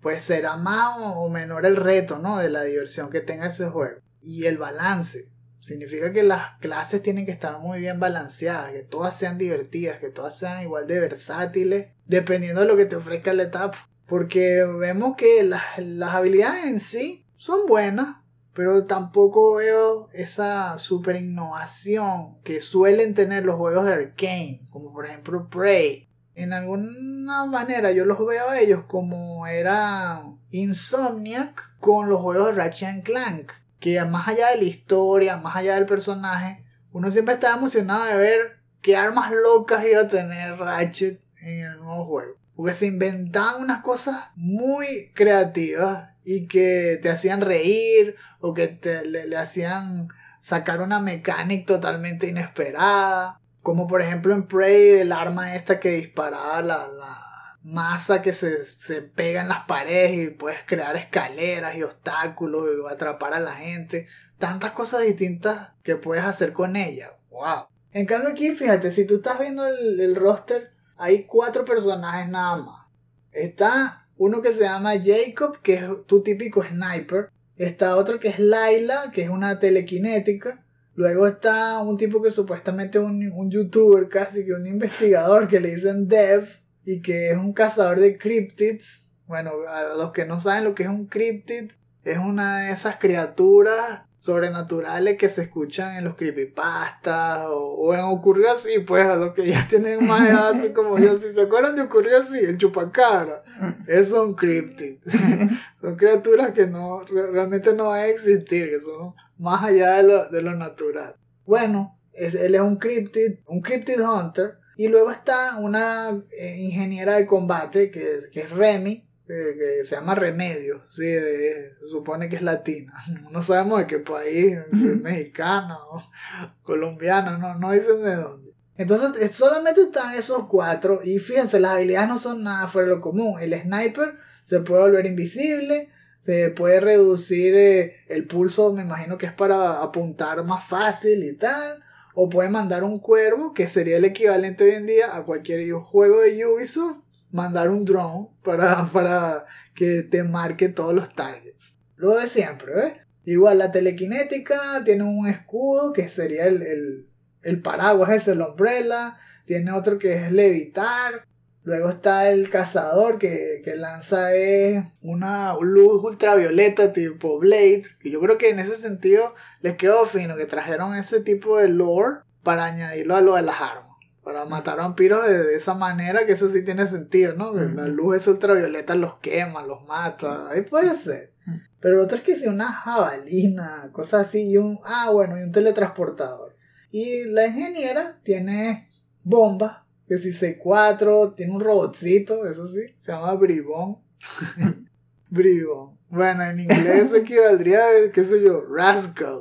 pues será más o menor el reto, ¿no? De la diversión que tenga ese juego. Y el balance. Significa que las clases tienen que estar muy bien balanceadas, que todas sean divertidas, que todas sean igual de versátiles, dependiendo de lo que te ofrezca la etapa. Porque vemos que las, las habilidades en sí son buenas, pero tampoco veo esa super innovación que suelen tener los juegos de Arkane, como por ejemplo Prey, en alguna manera yo los veo a ellos como era Insomniac con los juegos de Ratchet Clank. Que más allá de la historia, más allá del personaje, uno siempre estaba emocionado de ver qué armas locas iba a tener Ratchet en el nuevo juego. Porque se inventaban unas cosas muy creativas y que te hacían reír o que te, le, le hacían sacar una mecánica totalmente inesperada. Como por ejemplo en Prey, el arma esta que disparaba la, la masa que se, se, pega en las paredes y puedes crear escaleras y obstáculos y atrapar a la gente. Tantas cosas distintas que puedes hacer con ella. ¡Wow! En cambio aquí, fíjate, si tú estás viendo el, el roster, hay cuatro personajes nada más. Está uno que se llama Jacob, que es tu típico sniper. Está otro que es Laila, que es una telequinética. Luego está un tipo que supuestamente es un, un youtuber, casi que un investigador, que le dicen Dev, y que es un cazador de cryptids. Bueno, a los que no saben lo que es un cryptid, es una de esas criaturas sobrenaturales que se escuchan en los creepypastas o, o en Ocurrió Así, pues a los que ya tienen más edad así como yo, si se acuerdan de Ocurrió Así, el chupacabra, es un cryptid, son criaturas que no, realmente no van a existir, que son más allá de lo, de lo natural. Bueno, es, él es un cryptid, un cryptid hunter, y luego está una eh, ingeniera de combate que, que es Remy, que se llama Remedio, sí, se supone que es latina. No sabemos de qué país, si es mexicano, colombiano, no, no dicen de dónde. Entonces solamente están esos cuatro y fíjense, las habilidades no son nada fuera de lo común. El sniper se puede volver invisible, se puede reducir eh, el pulso, me imagino que es para apuntar más fácil y tal. O puede mandar un cuervo, que sería el equivalente hoy en día a cualquier juego de Ubisoft mandar un drone para, para que te marque todos los targets. Lo de siempre, ¿ves? Igual la telequinética tiene un escudo que sería el, el, el paraguas, es el umbrella. Tiene otro que es levitar. Luego está el cazador que, que lanza es una luz ultravioleta tipo Blade. Que yo creo que en ese sentido les quedó fino que trajeron ese tipo de lore para añadirlo a lo de las armas para matar vampiros de, esa manera, que eso sí tiene sentido, ¿no? Que la luz es ultravioleta los quema, los mata, ahí puede ser. Pero lo otro es que si una jabalina, cosas así, y un, ah, bueno, y un teletransportador. Y la ingeniera tiene bombas, que si C4, tiene un robotcito, eso sí, se llama Bribón. Bribón. Bueno, en inglés equivaldría, qué sé yo, Rascal,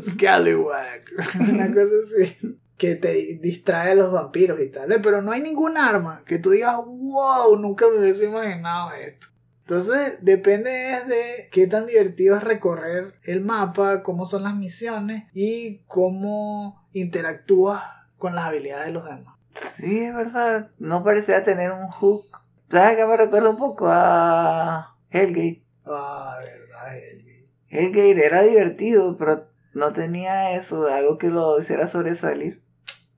Scallywag, una cosa así que te distrae a los vampiros y tal, pero no hay ningún arma que tú digas, wow, nunca me hubiese imaginado esto. Entonces depende de qué tan divertido es recorrer el mapa, cómo son las misiones y cómo interactúas con las habilidades de los demás. Sí, es verdad. No parecía tener un hook. ¿Sabes qué me recuerda un poco a Hellgate? Ah, verdad, Hellgate. Hellgate era divertido, pero no tenía eso, algo que lo hiciera sobresalir.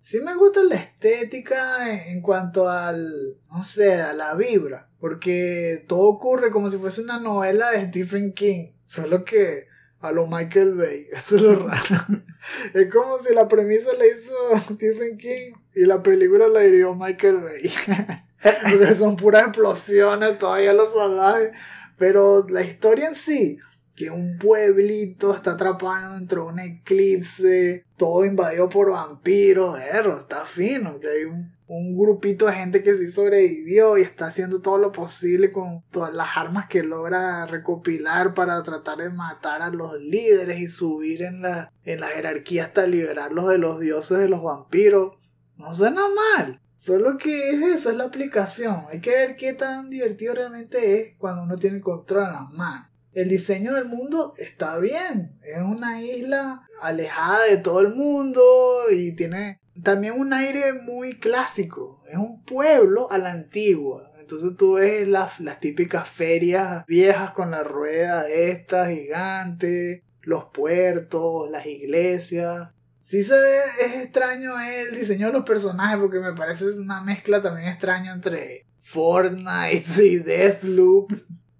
Sí me gusta la estética en, en cuanto al, no sé, a la vibra, porque todo ocurre como si fuese una novela de Stephen King, solo que a lo Michael Bay, eso es lo raro. es como si la premisa la hizo Stephen King y la película la dirigió Michael Bay. porque son puras explosiones, todavía los salvajes, pero la historia en sí que un pueblito está atrapado dentro de un eclipse, todo invadido por vampiros, erro, está fino, que hay un, un, grupito de gente que sí sobrevivió y está haciendo todo lo posible con todas las armas que logra recopilar para tratar de matar a los líderes y subir en la, en la jerarquía hasta liberarlos de los dioses de los vampiros. No suena mal. Solo que es eso, es la aplicación. Hay que ver qué tan divertido realmente es cuando uno tiene control en las manos el diseño del mundo está bien. Es una isla alejada de todo el mundo y tiene también un aire muy clásico. Es un pueblo a la antigua. Entonces tú ves las, las típicas ferias viejas con la rueda esta gigante, los puertos, las iglesias. Sí se ve, es extraño el diseño de los personajes porque me parece una mezcla también extraña entre Fortnite y Deathloop.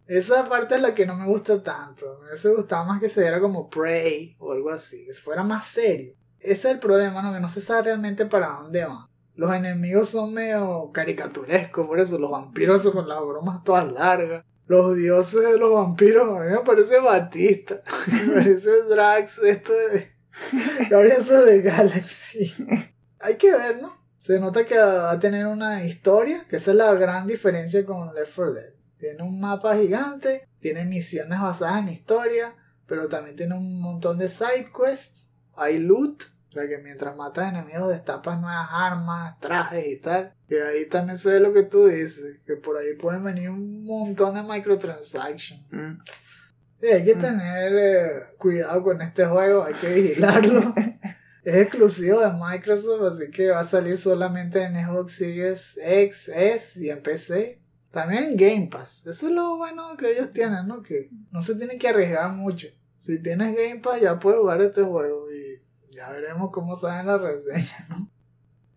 Esa parte es la que no me gusta tanto. Me hubiese más que se viera como Prey o algo así, que fuera más serio. Ese es el problema, ¿no? Que no se sabe realmente para dónde van. Los enemigos son medio caricaturescos, por eso los vampiros con las bromas todas largas. Los dioses de los vampiros, a mí me parece Batista. me parece Drax, esto de. eso de Galaxy. Hay que ver, ¿no? Se nota que va a tener una historia, que esa es la gran diferencia con Left 4 Dead. Tiene un mapa gigante, tiene misiones basadas en historia, pero también tiene un montón de side quests. Hay loot, o sea que mientras matas enemigos destapas nuevas armas, trajes y tal. Y ahí también se ve lo que tú dices, que por ahí pueden venir un montón de microtransactions. Mm. hay que mm. tener eh, cuidado con este juego, hay que vigilarlo. es exclusivo de Microsoft, así que va a salir solamente en Xbox Series X, S y en PC. También en Game Pass. Eso es lo bueno que ellos tienen, ¿no? Que no se tienen que arriesgar mucho. Si tienes Game Pass ya puedes jugar este juego y ya veremos cómo salen las reseñas, ¿no?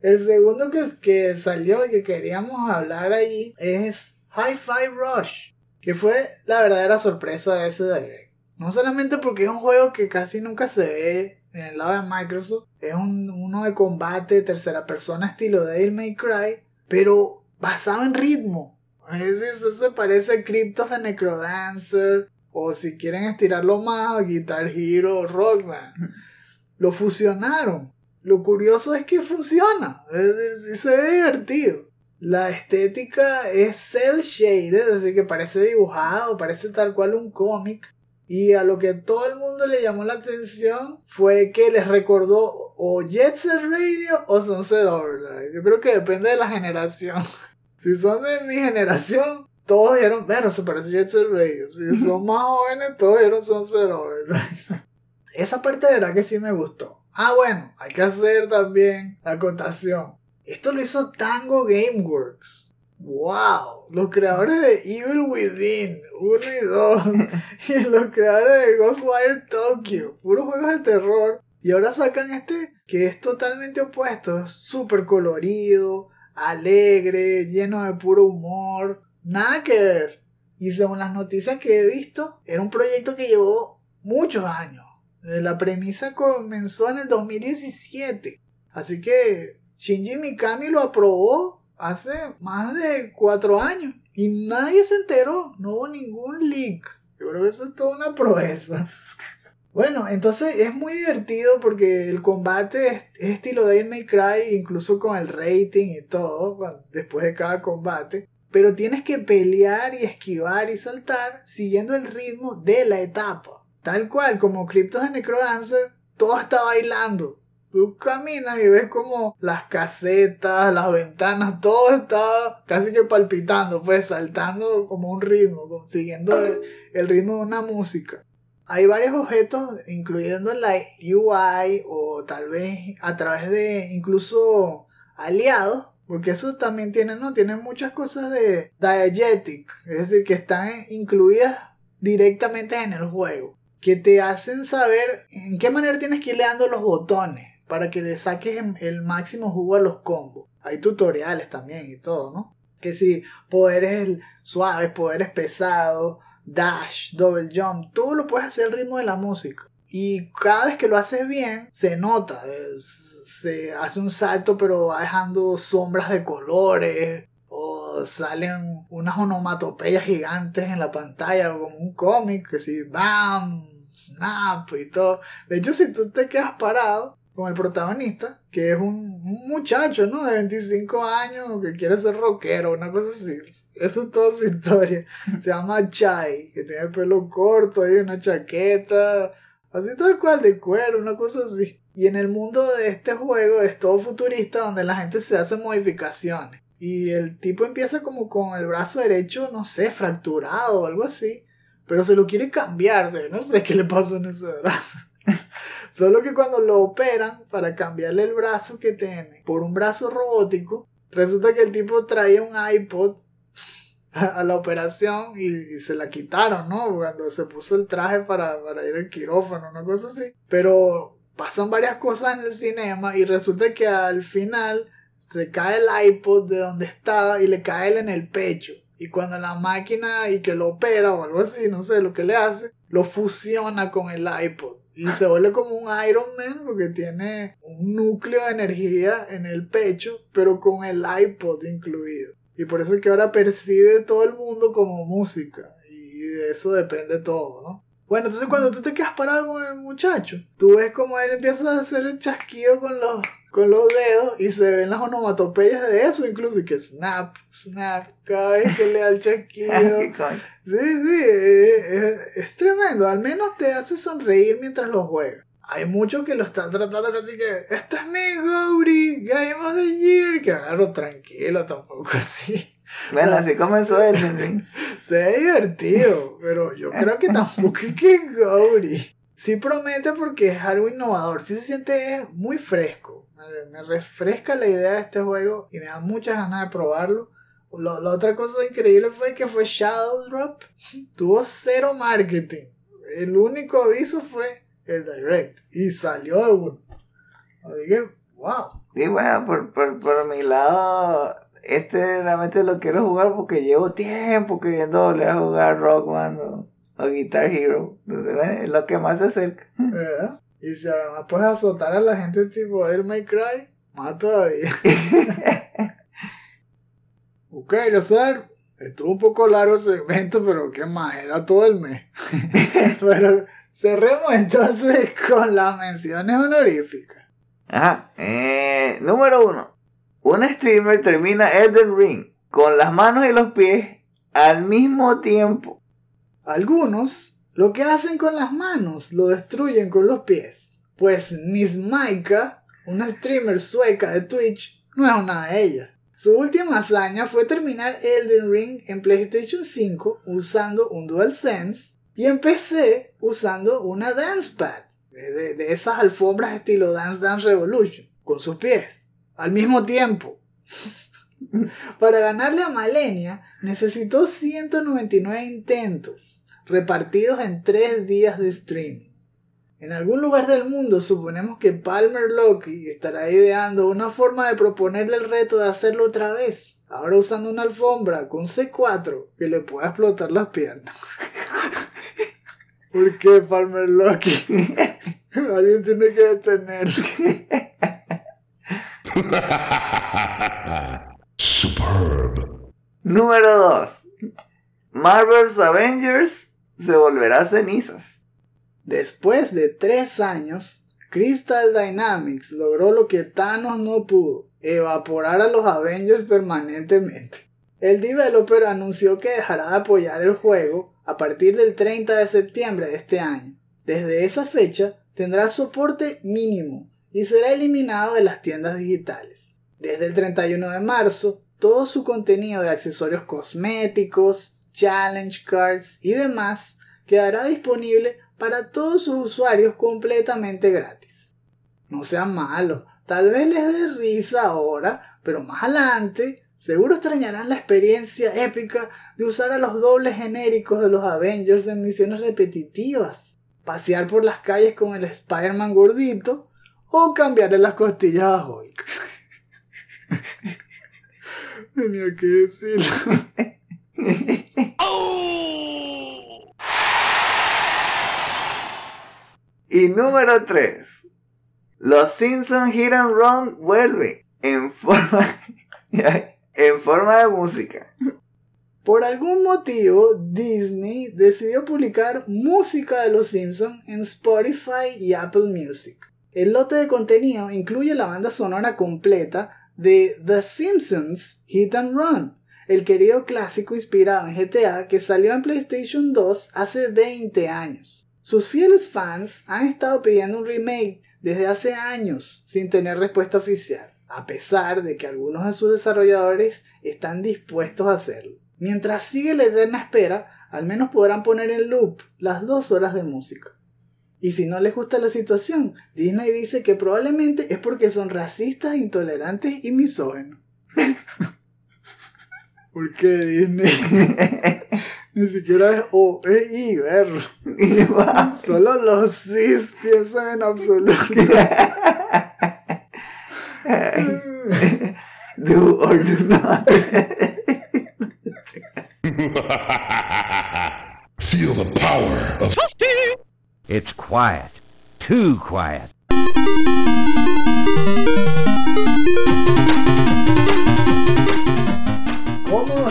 El segundo que, que salió y que queríamos hablar ahí es Hi-Fi Rush, que fue la verdadera sorpresa de ese direct. No solamente porque es un juego que casi nunca se ve en el lado de Microsoft, es un, uno de combate tercera persona estilo Devil May Cry, pero basado en ritmo. Es decir, eso se parece a Crypt of Necrodancer. O si quieren estirarlo más, Guitar Hero Rockman. Lo fusionaron. Lo curioso es que funciona. Es decir, se ve divertido. La estética es cel shaded, es decir, que parece dibujado, parece tal cual un cómic. Y a lo que todo el mundo le llamó la atención fue que les recordó o Jet Set Radio o Sunset Overdrive. Yo creo que depende de la generación. Si son de mi generación, todos vieron, bueno, se parece Jet Set Radio. Si son más jóvenes, todos vieron Sunset Overdrive. Esa parte de verdad que sí me gustó. Ah, bueno, hay que hacer también la acotación. Esto lo hizo Tango Gameworks. ¡Wow! Los creadores de Evil Within 1 y 2. y los creadores de Ghostwire Tokyo. Puros juegos de terror. Y ahora sacan este que es totalmente opuesto. Es súper colorido alegre, lleno de puro humor, nada que ver. Y según las noticias que he visto, era un proyecto que llevó muchos años. La premisa comenzó en el 2017. Así que Shinji Mikami lo aprobó hace más de cuatro años. Y nadie se enteró. No hubo ningún leak. Yo creo que eso es toda una proeza. Bueno, entonces es muy divertido porque el combate es, estilo de May Cry, incluso con el rating y todo, después de cada combate. Pero tienes que pelear y esquivar y saltar siguiendo el ritmo de la etapa. Tal cual, como Cryptos de Necrodancer, todo está bailando. Tú caminas y ves como las casetas, las ventanas, todo está casi que palpitando, pues saltando como un ritmo, siguiendo el ritmo de una música hay varios objetos, incluyendo en la UI o tal vez a través de incluso aliados, Porque eso también tiene, ¿no? Tiene muchas cosas de diegetic, es decir, que están incluidas directamente en el juego. Que te hacen saber en qué manera tienes que ir dando los botones para que le saques el máximo jugo a los combos. Hay tutoriales también y todo, ¿no? Que si poderes suaves, poderes pesados, dash, double jump, todo lo puedes hacer al ritmo de la música. Y cada vez que lo haces bien, se nota. se hace un salto, pero va dejando sombras de colores. O salen unas onomatopeyas gigantes en la pantalla, como un cómic, que si bam, snap y todo. De hecho, si tú te quedas parado con el protagonista, que es un, muchacho, ¿no? De 25 años que quiere ser rockero, una cosa así. Eso es toda su historia. Se llama Chai, que tiene el pelo corto y una chaqueta, así tal cual, de cuero, una cosa así. Y en el mundo de este juego es todo futurista donde la gente se hace modificaciones. Y el tipo empieza como con el brazo derecho, no sé, fracturado o algo así. Pero se lo quiere cambiar, no sé qué le pasó en ese brazo. Solo que cuando lo operan para cambiarle el brazo que tiene por un brazo robótico, resulta que el tipo traía un iPod a la operación y, se la quitaron, ¿no? Cuando se puso el traje para, para ir al quirófano, una cosa así. Pero pasan varias cosas en el cinema y resulta que al final se cae el iPod de donde estaba y le cae él en el pecho. Y cuando la máquina y que lo opera o algo así, no sé lo que le hace, lo fusiona con el iPod. Y se vuelve como un Iron Man porque tiene un núcleo de energía en el pecho, pero con el iPod incluido. Y por eso es que ahora percibe todo el mundo como música. Y de eso depende todo, ¿no? Bueno, entonces cuando tú te quedas parado con el muchacho, tú ves como él empieza a hacer el chasquido con los, con los dedos y se ven las onomatopeyas de eso, incluso y que snap, snap, cada vez que le da el chasquido. sí, sí, es, tremendo. Al menos te hace sonreír mientras lo juegas. Hay muchos que lo están tratando así que, este es mi Gauri, Game of the Year, que agarro tranquilo, tampoco así. Bueno, así comenzó él. Se ve divertido, pero yo creo que tampoco es que Gauri. Sí promete porque es algo innovador, sí se siente muy fresco. Me refresca la idea de este juego y me da muchas ganas de probarlo. la otra cosa increíble fue que fue Shadow Drop. Tuvo cero marketing. El único aviso fue el direct. Y salió de uno. Así que, wow. Y bueno, por, por, por mi lado, este realmente lo quiero jugar porque llevo tiempo queriendo a jugar Rockman o, o Guitar Hero. es lo que más se acerca. Y si además puedes azotar a la gente tipo Air My Cry, más todavía. ok, sé estuvo un poco largo ese evento, pero qué más, era todo el mes. pero cerremos entonces con las menciones honoríficas. Ajá, eh, número uno. Un streamer termina Elden Ring con las manos y los pies al mismo tiempo. Algunos lo que hacen con las manos lo destruyen con los pies. Pues Miss Maika, una streamer sueca de Twitch, no es una de ellas. Su última hazaña fue terminar Elden Ring en PlayStation 5 usando un DualSense y en PC usando una Dance Pad, de, de esas alfombras estilo Dance Dance Revolution, con sus pies al mismo tiempo. Para ganarle a Malenia necesitó 199 intentos, repartidos en 3 días de streaming. En algún lugar del mundo suponemos que Palmer Loki estará ideando una forma de proponerle el reto de hacerlo otra vez, ahora usando una alfombra con C4 que le pueda explotar las piernas. ¿Por qué Palmer Loki? Alguien tiene que detenerlo. Superb. Número 2. Marvel's Avengers se volverá cenizas. Después de tres años, Crystal Dynamics logró lo que Thanos no pudo, evaporar a los Avengers permanentemente. El developer anunció que dejará de apoyar el juego a partir del 30 de septiembre de este año. Desde esa fecha tendrá soporte mínimo y será eliminado de las tiendas digitales. Desde el 31 de marzo, todo su contenido de accesorios cosméticos, challenge cards y demás quedará disponible para todos sus usuarios completamente gratis. No sean malos, tal vez les dé risa ahora, pero más adelante seguro extrañarán la experiencia épica de usar a los dobles genéricos de los Avengers en misiones repetitivas, pasear por las calles con el Spider-Man gordito o cambiarle las costillas a Hulk. Tenía que decirlo. Y número 3. Los Simpsons Hit and Run vuelve en forma, en forma de música. Por algún motivo, Disney decidió publicar música de Los Simpsons en Spotify y Apple Music. El lote de contenido incluye la banda sonora completa de The Simpsons Hit and Run, el querido clásico inspirado en GTA que salió en PlayStation 2 hace 20 años. Sus fieles fans han estado pidiendo un remake desde hace años sin tener respuesta oficial, a pesar de que algunos de sus desarrolladores están dispuestos a hacerlo. Mientras sigue la eterna espera, al menos podrán poner en loop las dos horas de música. Y si no les gusta la situación, Disney dice que probablemente es porque son racistas, intolerantes y misógenos. ¿Por qué Disney? Ni siquiera es O, es I, ver. Solo los cis piensan en absoluto. do or do not. Feel the power of It's quiet. Too quiet.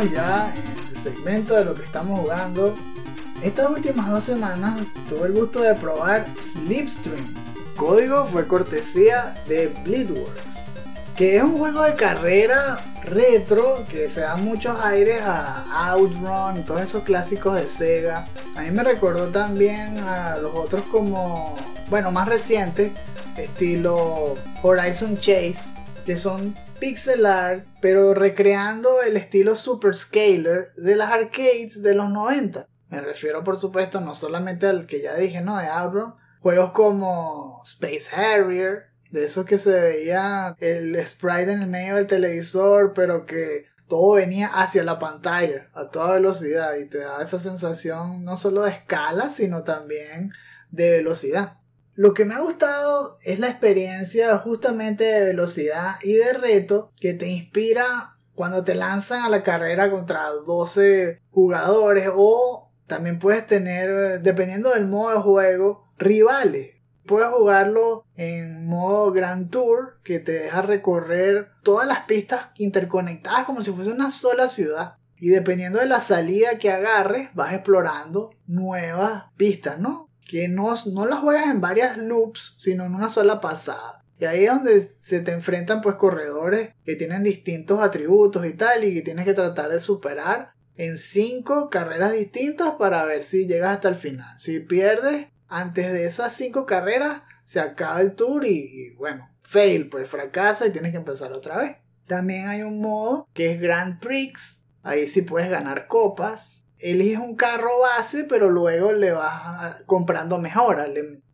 Ya en el segmento de lo que estamos jugando. Estas últimas dos semanas tuve el gusto de probar Slipstream. Código fue cortesía de Bleedworks, que es un juego de carrera retro que se da muchos aires a Outrun todos esos clásicos de Sega. A mí me recordó también a los otros como, bueno, más recientes, estilo Horizon Chase, que son pixel art, pero recreando el estilo super scaler de las arcades de los 90. Me refiero, por supuesto, no solamente al que ya dije, ¿no? De Outrun. Juegos como Space Harrier, de esos que se veía el sprite en el medio del televisor, pero que todo venía hacia la pantalla a toda velocidad y te da esa sensación no solo de escala, sino también de velocidad. Lo que me ha gustado es la experiencia justamente de velocidad y de reto que te inspira cuando te lanzan a la carrera contra 12 jugadores o también puedes tener, dependiendo del modo de juego, rivales. Puedes jugarlo en modo Grand Tour, que te deja recorrer todas las pistas interconectadas como si fuese una sola ciudad. Y dependiendo de la salida que agarres, vas explorando nuevas pistas, ¿no? Que no, no las juegas en varias loops, sino en una sola pasada. Y ahí es donde se te enfrentan pues corredores que tienen distintos atributos y tal, y que tienes que tratar de superar en cinco carreras distintas para ver si llegas hasta el final. Si pierdes, antes de esas cinco carreras se acaba el tour y, bueno, fail, pues fracasa y tienes que empezar otra vez. También hay un modo que es Grand Prix, ahí sí puedes ganar copas. Eliges un carro base, pero luego le vas comprando mejoras.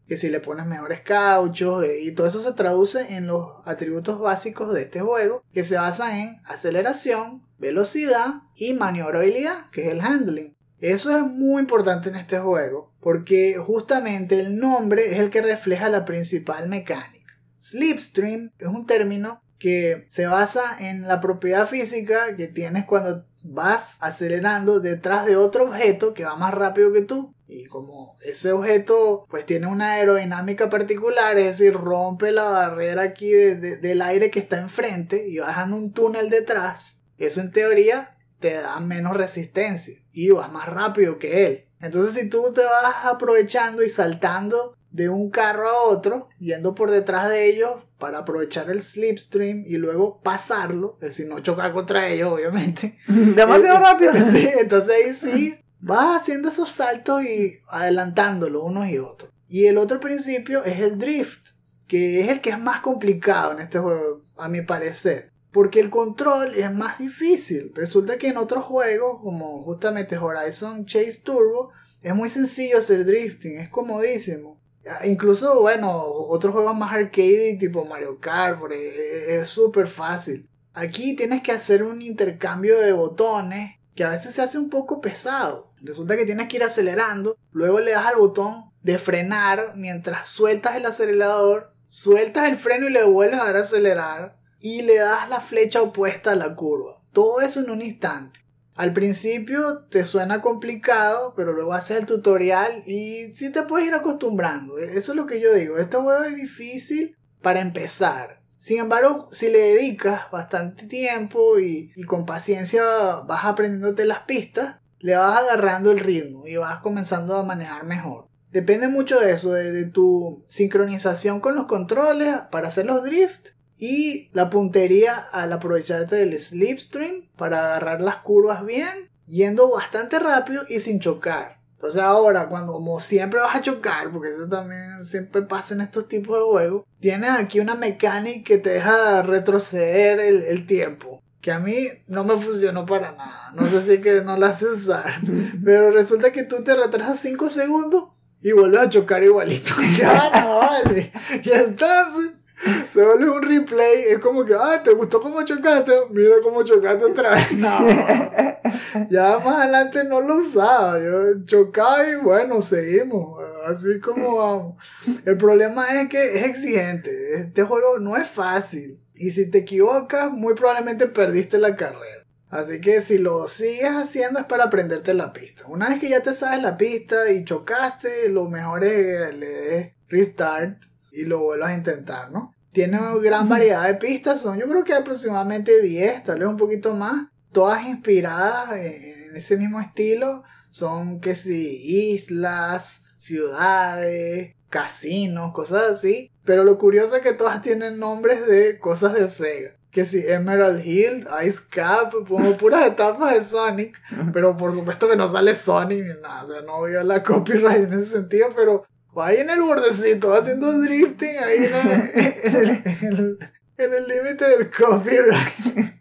que si le pones mejores cauchos eh, y todo eso se traduce en los atributos básicos de este juego que se basan en aceleración, velocidad y maniobrabilidad, que es el handling. Eso es muy importante en este juego porque justamente el nombre es el que refleja la principal mecánica. Slipstream es un término que se basa en la propiedad física que tienes cuando vas acelerando detrás de otro objeto que va más rápido que tú. Y como ese objeto pues tiene una aerodinámica particular, es decir, rompe la barrera aquí del aire que está enfrente y va dejando un túnel detrás, eso en teoría te da menos resistencia y vas más rápido que él. Entonces si tú te vas aprovechando y saltando de un carro a otro, yendo por detrás de ellos para aprovechar el slipstream y luego pasarlo, es decir, no chocar contra ellos, obviamente. Demasiado rápido. Sí, entonces ahí sí vas haciendo esos saltos y adelantándolo unos y otros. Y el otro principio es el drift, que es el que es más complicado en este juego, a mi parecer porque el control es más difícil. Resulta que en otros juegos, como justamente Horizon Chase Turbo, es muy sencillo hacer drifting, es comodísimo. Incluso, bueno, otros juegos más arcade, tipo Mario Kart, es súper fácil. Aquí tienes que hacer un intercambio de botones que a veces se hace un poco pesado. Resulta que tienes que ir acelerando, luego le das al botón de frenar mientras sueltas el acelerador, sueltas el freno y le vuelves a dar a acelerar y le das la flecha opuesta a la curva. Todo eso en un instante. Al principio te suena complicado, pero luego haces el tutorial y sí te puedes ir acostumbrando. Eso es lo que yo digo. Este juego es difícil para empezar. Sin embargo, si le dedicas bastante tiempo y, con paciencia vas aprendiéndote las pistas, le vas agarrando el ritmo y vas comenzando a manejar mejor. Depende mucho de eso, de, tu sincronización con los controles para hacer los drift y la puntería al aprovecharte del slipstream para agarrar las curvas bien, yendo bastante rápido y sin chocar. Entonces ahora, cuando como siempre vas a chocar, porque eso también siempre pasa en estos tipos de juegos, tienes aquí una mecánica que te deja retroceder el, tiempo. Que a mí no me funcionó para nada. No sé si que no la sé usar. Pero resulta que tú te retrasas 5 segundos y vuelves a chocar igualito. ya no vale. Y entonces se vuelve un replay. Es como que, ah, ¿te gustó cómo chocaste? Mira cómo chocaste otra vez. No. ya más adelante no lo usaba. Yo chocaba y bueno, seguimos. Así como vamos. El problema es que es exigente. Este juego no es fácil. Y si te equivocas, muy probablemente perdiste la carrera. Así que si lo sigues haciendo es para aprenderte la pista. Una vez que ya te sabes la pista y chocaste, lo mejor es le restart y lo vuelvas a intentar, ¿no? Tiene gran variedad de pistas, son yo creo que aproximadamente 10, tal vez un poquito más, todas inspiradas en ese mismo estilo, son que si islas, ciudades, casinos, cosas así, pero lo curioso es que todas tienen nombres de cosas de Sega. Que si Emerald Hill, Ice Cap, como puras etapas de Sonic, pero por supuesto que no sale Sonic ni nada, o sea, no veo la copyright en ese sentido, pero ahí en el bordecito, haciendo drifting ahí en el límite del copyright.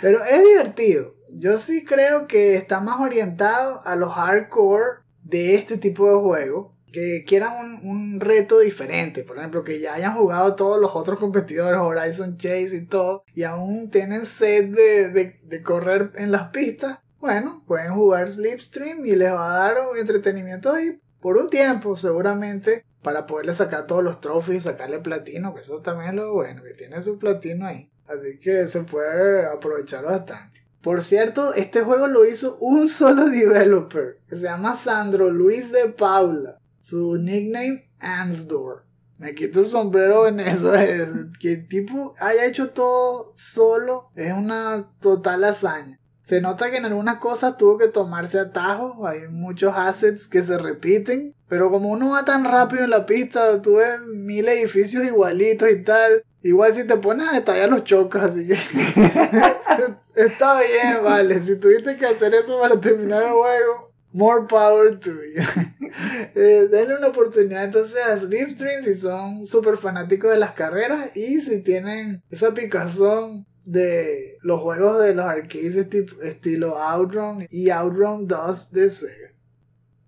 Pero es divertido. Yo sí creo que está más orientado a los hardcore de este tipo de juego. Que quieran un, reto diferente. Por ejemplo, que ya hayan jugado todos los otros competidores, Horizon Chase y todo. Y aún tienen sed de, de correr en las pistas. Bueno, pueden jugar Slipstream y les va a dar entretenimiento ahí por un tiempo seguramente para poderle sacar todos los y sacarle platino, que eso también es lo bueno, que tiene su platino ahí. Así que se puede aprovechar bastante. Por cierto, este juego lo hizo un solo developer, que se llama Sandro Luis de Paula. Su nickname, Ansdor. Me quito el sombrero en eso. Es, que tipo haya hecho todo solo es una total hazaña. Se nota que en algunas cosas tuvo que tomarse atajos, hay muchos assets que se repiten, pero como uno va tan rápido en la pista, tú ves mil edificios igualitos y tal, igual si te pones a detallar los chocos, así que está bien, vale, si tuviste que hacer eso para terminar el juego, more power to you. eh, denle una oportunidad entonces a Slipstream si son súper fanáticos de las carreras y si tienen esa picazón de los juegos de los arcades estilo Outrun y Outrun 2 de Sega.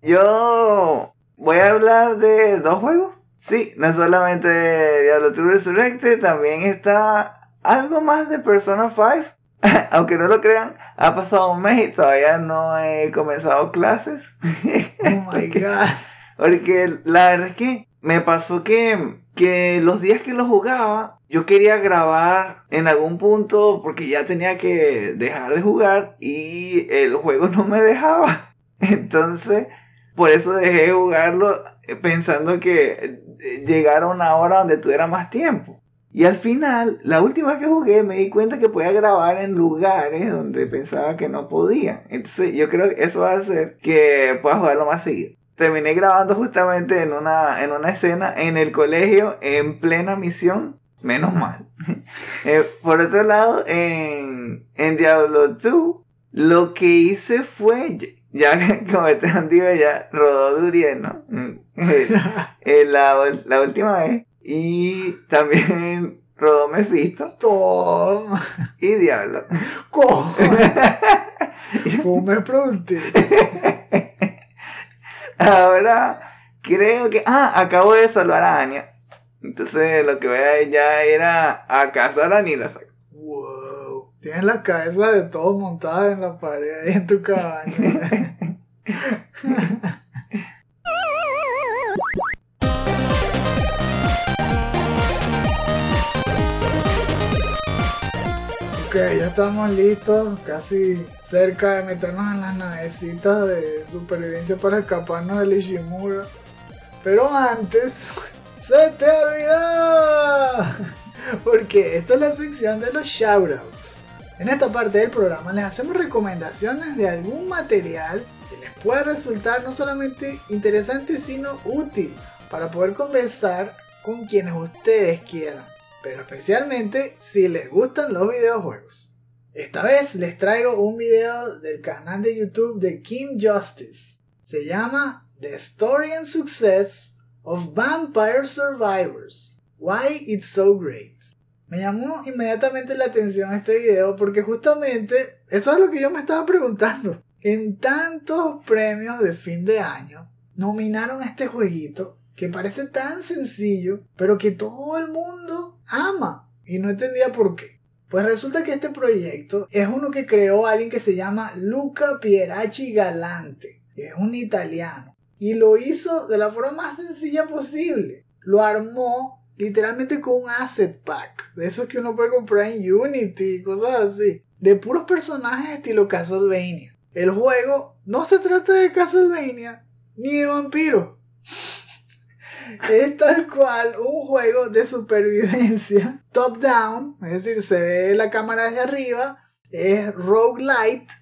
Yo voy a hablar de dos juegos. Sí, no solamente Diablo 2 Resurrected, también está algo más de Persona 5. Aunque no lo crean, ha pasado un mes y todavía no he comenzado clases. Oh my god. Porque la verdad es que me pasó que, que los días que lo jugaba yo quería grabar en algún punto porque ya tenía que dejar de jugar y el juego no me dejaba. Entonces, por eso dejé de jugarlo eh, pensando que eh, llegara una hora donde tuviera más tiempo. Y al final, la última vez que jugué, me di cuenta que podía grabar en lugares donde pensaba que no podía. Entonces, yo creo que eso va a hacer que pueda jugarlo más seguido. Terminé grabando justamente en una, en una escena en el colegio, en plena misión Menos mal. Eh, por otro lado, en, en Diablo 2, lo que hice fue, ya como te digo, ya rodó Durien, ¿no? Eh, eh, la, la última vez. Y también rodó Mephisto. Toma. Y Diablo. ¿Cómo? me pregunté. Ahora, creo que... Ah, acabo de salvar a Anya. Entonces lo que voy a ya era a cazar a Nila. Wow. Tienes la cabeza de todos montadas en la pared ahí en tu cabaña. ok, ya estamos listos, casi cerca de meternos en las navecitas de supervivencia para escaparnos del Ishimura. Pero antes, ¡se te olvidó! Porque esta es la sección de los shoutouts. En esta parte del programa les hacemos recomendaciones de algún material que les pueda resultar no solamente interesante sino útil para poder conversar con quienes ustedes quieran, pero especialmente si les gustan los videojuegos. Esta vez les traigo un video del canal de YouTube de Kim Justice. Se llama The Story and Success of Vampire Survivors. Why It's So Great. Me llamó inmediatamente la atención este video porque justamente eso es lo que yo me estaba preguntando. En tantos premios de fin de año nominaron este jueguito que parece tan sencillo, pero que todo el mundo ama y no entendía por qué. Pues resulta que este proyecto es uno que creó alguien que se llama Luca Pieracci Galante, que es un italiano, y lo hizo de la forma más sencilla posible. Lo armó literalmente con un asset pack, de esos que uno puede comprar en Unity y cosas así, de puros personajes estilo Castlevania. El juego no se trata de Castlevania ni de vampiros. es tal cual un juego de supervivencia top down, es decir, se ve la cámara desde arriba, es roguelite.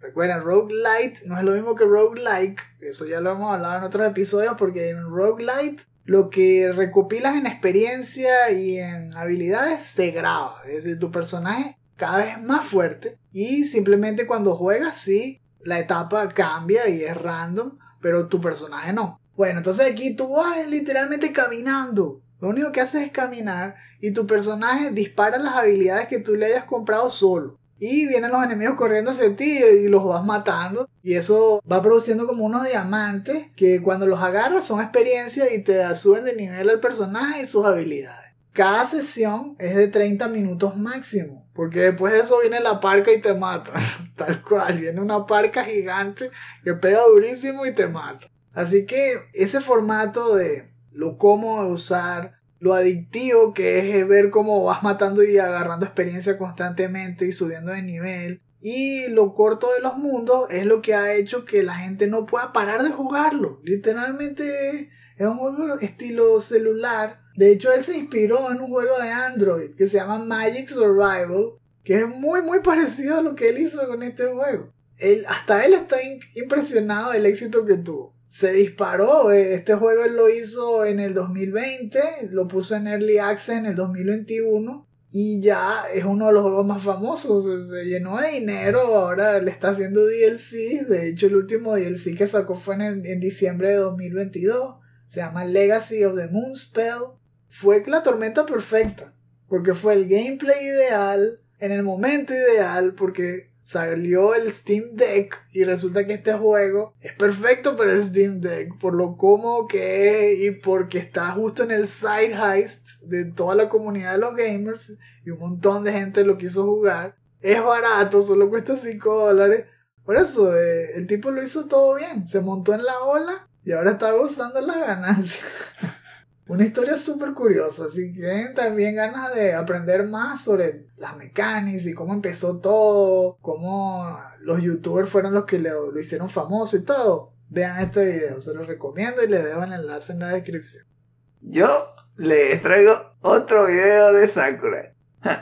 Recuerden, roguelite no es lo mismo que roguelike, eso ya lo hemos hablado en otros episodios porque en roguelite lo que recopilas en experiencia y en habilidades se graba, es decir, tu personaje cada vez más fuerte y simplemente cuando juegas sí, la etapa cambia y es random, pero tu personaje no. Bueno, entonces aquí tú vas literalmente caminando. Lo único que haces es caminar y tu personaje dispara las habilidades que tú le hayas comprado solo. Y vienen los enemigos corriendo hacia ti y los vas matando. Y eso va produciendo como unos diamantes que cuando los agarras son experiencia y te suben de nivel al personaje y sus habilidades. Cada sesión es de 30 minutos máximo. Porque después de eso viene la parca y te mata. Tal cual. Viene una parca gigante que pega durísimo y te mata. Así que ese formato de lo cómodo de usar, lo adictivo que es ver cómo vas matando y agarrando experiencia constantemente y subiendo de nivel. Y lo corto de los mundos es lo que ha hecho que la gente no pueda parar de jugarlo. Literalmente es un juego estilo celular. De hecho, él se inspiró en un juego de Android que se llama Magic Survival, que es muy muy parecido a lo que él hizo con este juego. Él, hasta él está impresionado del éxito que tuvo se disparó. Eh, este juego lo hizo en el 2020, lo puso en Early Access en el 2021 y ya es uno de los juegos más famosos. Se, llenó de dinero, ahora le está haciendo DLC. De hecho, el último DLC que sacó fue en, en diciembre de 2022. Se llama Legacy of the Moon Spell. Fue la tormenta perfecta, porque fue el gameplay ideal, en el momento ideal, porque salió el Steam Deck y resulta que este juego es perfecto para el Steam Deck por lo cómodo que es y porque está justo en el side heist de toda la comunidad de los gamers y un montón de gente lo quiso jugar. Es barato, solo cuesta 5 dólares. Por eso, eh, el tipo lo hizo todo bien. Se montó en la ola y ahora está gozando las ganancias. Una historia súper curiosa. Si tienen también ganas de aprender más sobre las mecánicas y cómo empezó todo, cómo los youtubers fueron los que lo, hicieron famoso y todo, vean este video. Se los recomiendo y les dejo el enlace en la descripción. Yo les traigo otro video de Sakura.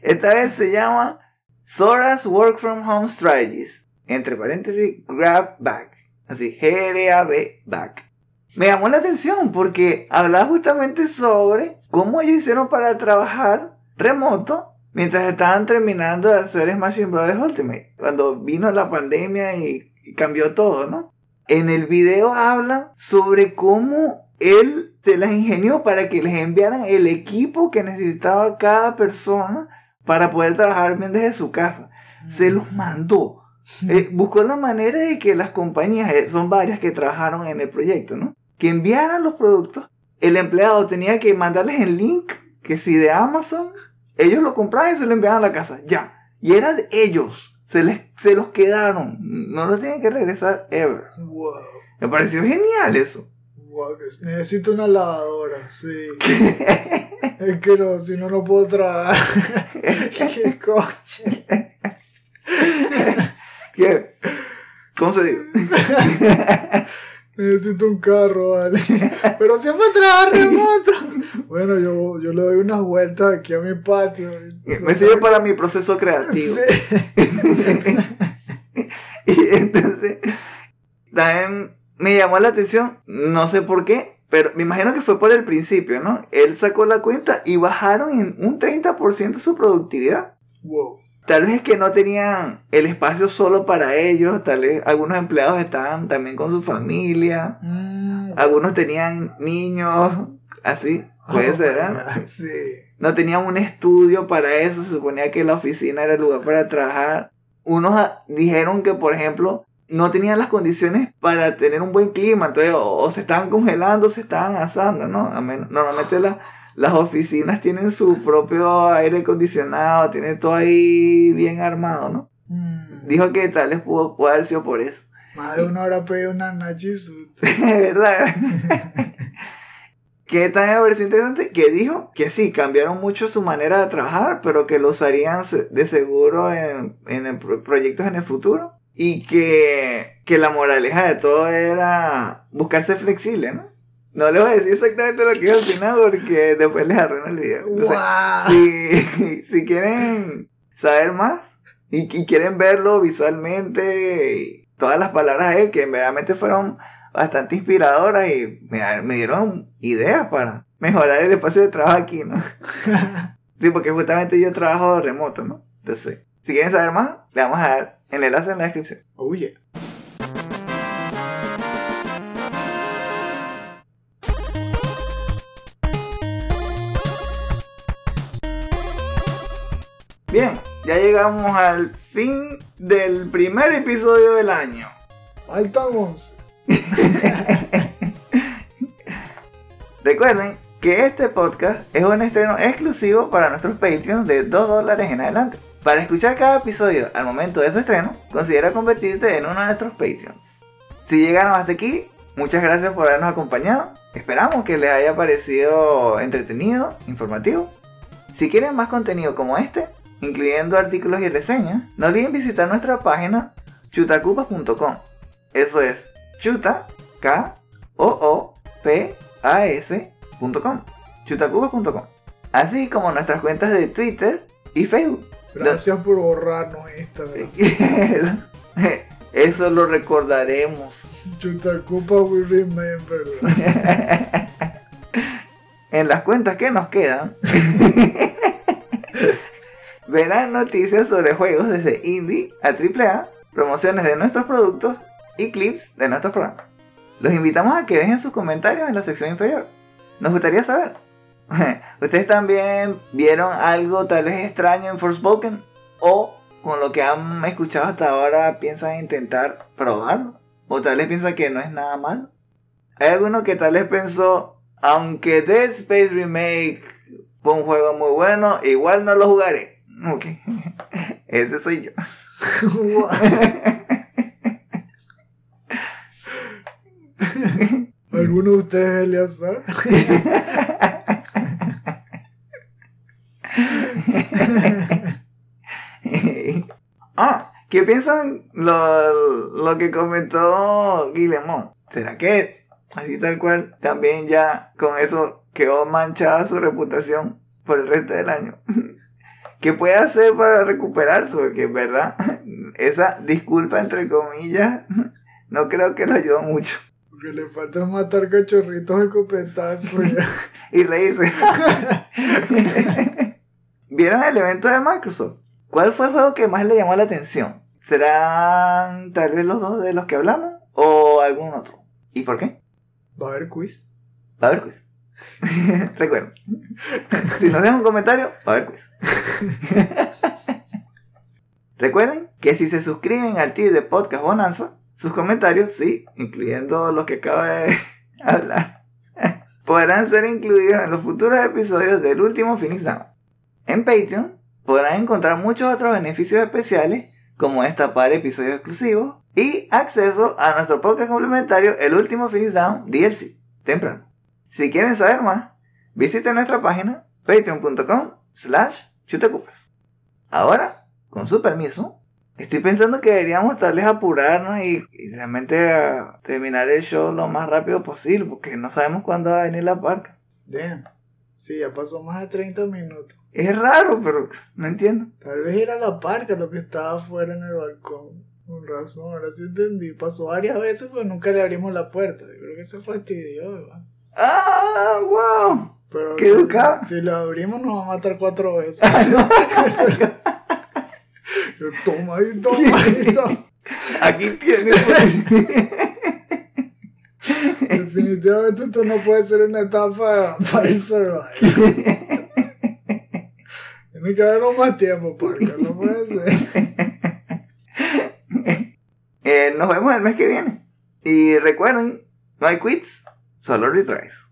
Esta vez se llama Sora's Work from Home Strategies. Entre paréntesis, grab back. Así, GRAB back. Me llamó la atención porque hablaba justamente sobre cómo ellos hicieron para trabajar remoto mientras estaban terminando de hacer Smash Bros. Ultimate. Cuando vino la pandemia y, cambió todo, ¿no? En el video habla sobre cómo él se las ingenió para que les enviaran el equipo que necesitaba cada persona para poder trabajar bien desde su casa. Se los mandó. Eh, buscó la manera de que las compañías, eh, son varias que trabajaron en el proyecto, ¿no? Que enviaran los productos. El empleado tenía que mandarles el link que si de Amazon, ellos lo compraban y se lo enviaban a la casa, ya. Y era de ellos, se, les, se los quedaron, no los tienen que regresar ever. Wow. Me pareció genial eso. Wow, necesito una lavadora, sí. es que no, si no, no puedo trabajar. Qué coche. ¿Qué? ¿Cómo se dice? Necesito un carro, vale. Pero siempre trabajar remoto. Bueno, yo, yo le doy unas vueltas aquí a mi patio. Me sirve para mi proceso creativo. Sí. y entonces, también me llamó la atención, no sé por qué, pero me imagino que fue por el principio, ¿no? Él sacó la cuenta y bajaron en un 30% su productividad. Wow. Tal vez es que no tenían el espacio solo para ellos, tal vez algunos empleados estaban también con su familia, Mm. algunos tenían niños, así, puede Oh ser, my ¿ah? Sí. No tenían un estudio para eso, se suponía que la oficina era el lugar para trabajar. Unos ah, dijeron que, por ejemplo, no tenían las condiciones para tener un buen clima, entonces o, o se estaban congelando o se estaban asando, ¿no? A men- Normalmente la- las oficinas tienen su propio aire acondicionado, tienen todo ahí bien armado, ¿no? Mm. Dijo que tal vez pudo, pudo haber sido por eso. Más de una hora pedí una Nachisuta. ¿Verdad? que también me pareció interesante que dijo que sí, cambiaron mucho su manera de trabajar, pero que lo usarían de seguro en, en pro- proyectos en el futuro. Y que, que la moraleja de todo era buscarse flexible, ¿no? No les voy a decir exactamente lo que al final porque después les arruino el video. Entonces, ¡Wow! si, si quieren saber más y, y quieren verlo visualmente, todas las palabras de él que verdaderamente fueron bastante inspiradoras y me, me dieron ideas para mejorar el espacio de trabajo aquí, ¿no? Sí, porque justamente yo trabajo remoto, ¿no? Entonces, si quieren saber más, le vamos a dar el enlace en la descripción. Oh, yeah. Bien, ya llegamos al fin del primer episodio del año. Faltamos. Recuerden que este podcast es un estreno exclusivo para nuestros Patreons de 2 dólares en adelante. Para escuchar cada episodio al momento de su estreno, considera convertirte en uno de nuestros Patreons. Si llegaron hasta aquí, muchas gracias por habernos acompañado. Esperamos que les haya parecido entretenido, informativo. Si quieren más contenido como este, incluyendo artículos y reseñas, no olviden visitar nuestra página chutacupas.com. Eso es chuta, K, O, O, P, A, S.com. chutacupas.com. Así como nuestras cuentas de Twitter y Facebook. Gracias por borrarnos Instagram. Eso lo recordaremos. Chutacupa, we remember. En las cuentas que nos quedan, verán noticias sobre juegos desde indie a AAA, promociones de nuestros productos y clips de nuestros programas. Los invitamos a que dejen sus comentarios en la sección inferior. Nos gustaría saber. ¿Ustedes también vieron algo tal vez extraño en Forspoken? ¿O con lo que han escuchado hasta ahora piensan intentar probarlo? ¿O tal vez piensan que no es nada malo? ¿Hay alguno que tal vez pensó, aunque Dead Space Remake fue un juego muy bueno, igual no lo jugaré? Ok, ese soy yo. ¿Alguno de ustedes, Eleazar? ah, ¿qué piensan lo, lo que comentó Guillemón? ¿Será que así tal cual también ya con eso quedó manchada su reputación por el resto del año? ¿Qué puede hacer para recuperarse? Porque en verdad, esa disculpa entre comillas, no creo que lo ayudó mucho. Lo que le falta matar cachorritos de copetazo. ya. y reírse. ¿Vieron el evento de Microsoft? ¿Cuál fue el juego que más le llamó la atención? ¿Serán tal vez los dos de los que hablamos? ¿O algún otro? ¿Y por qué? Va a haber quiz. Va a haber quiz. Recuerden. Si nos dejan un comentario, a haber quiz. Recuerden que si se suscriben al tier de Podcast Bonanza, sus comentarios, sí, incluyendo los que acaba de hablar, podrán ser incluidos en los futuros episodios del último Phoenix Down. En Patreon podrán encontrar muchos otros beneficios especiales, como destapar episodios exclusivos y acceso a nuestro podcast complementario El último Phoenix Down DLC, temprano. Si quieren saber más, visiten nuestra página patreon.com slash chutacupas. Ahora, con su permiso, estoy pensando que deberíamos tal vez apurarnos y, y realmente ah, terminar el show lo más rápido posible, porque no sabemos cuándo va a venir la parca. Damn. Sí, ya pasó más de 30 minutos. Es raro, pero no entiendo. Tal vez era la parca lo que estaba afuera en el balcón. Con razón, ahora sí entendí. Pasó varias veces, pero nunca le abrimos la puerta. Yo creo que se fastidió, ¿verdad? ¡Ah, wow! Pero Qué educado. Si lo abrimos, nos va a matar cuatro veces. Yo, toma ahí, toma ahí, toma. Aquí tiene. Definitivamente esto no puede ser una etapa para el survival. Tiene que haberlo más tiempo, Parker. No puede ser. Eh, nos vemos el mes que viene. Y recuerden, no hay quits, solo retries.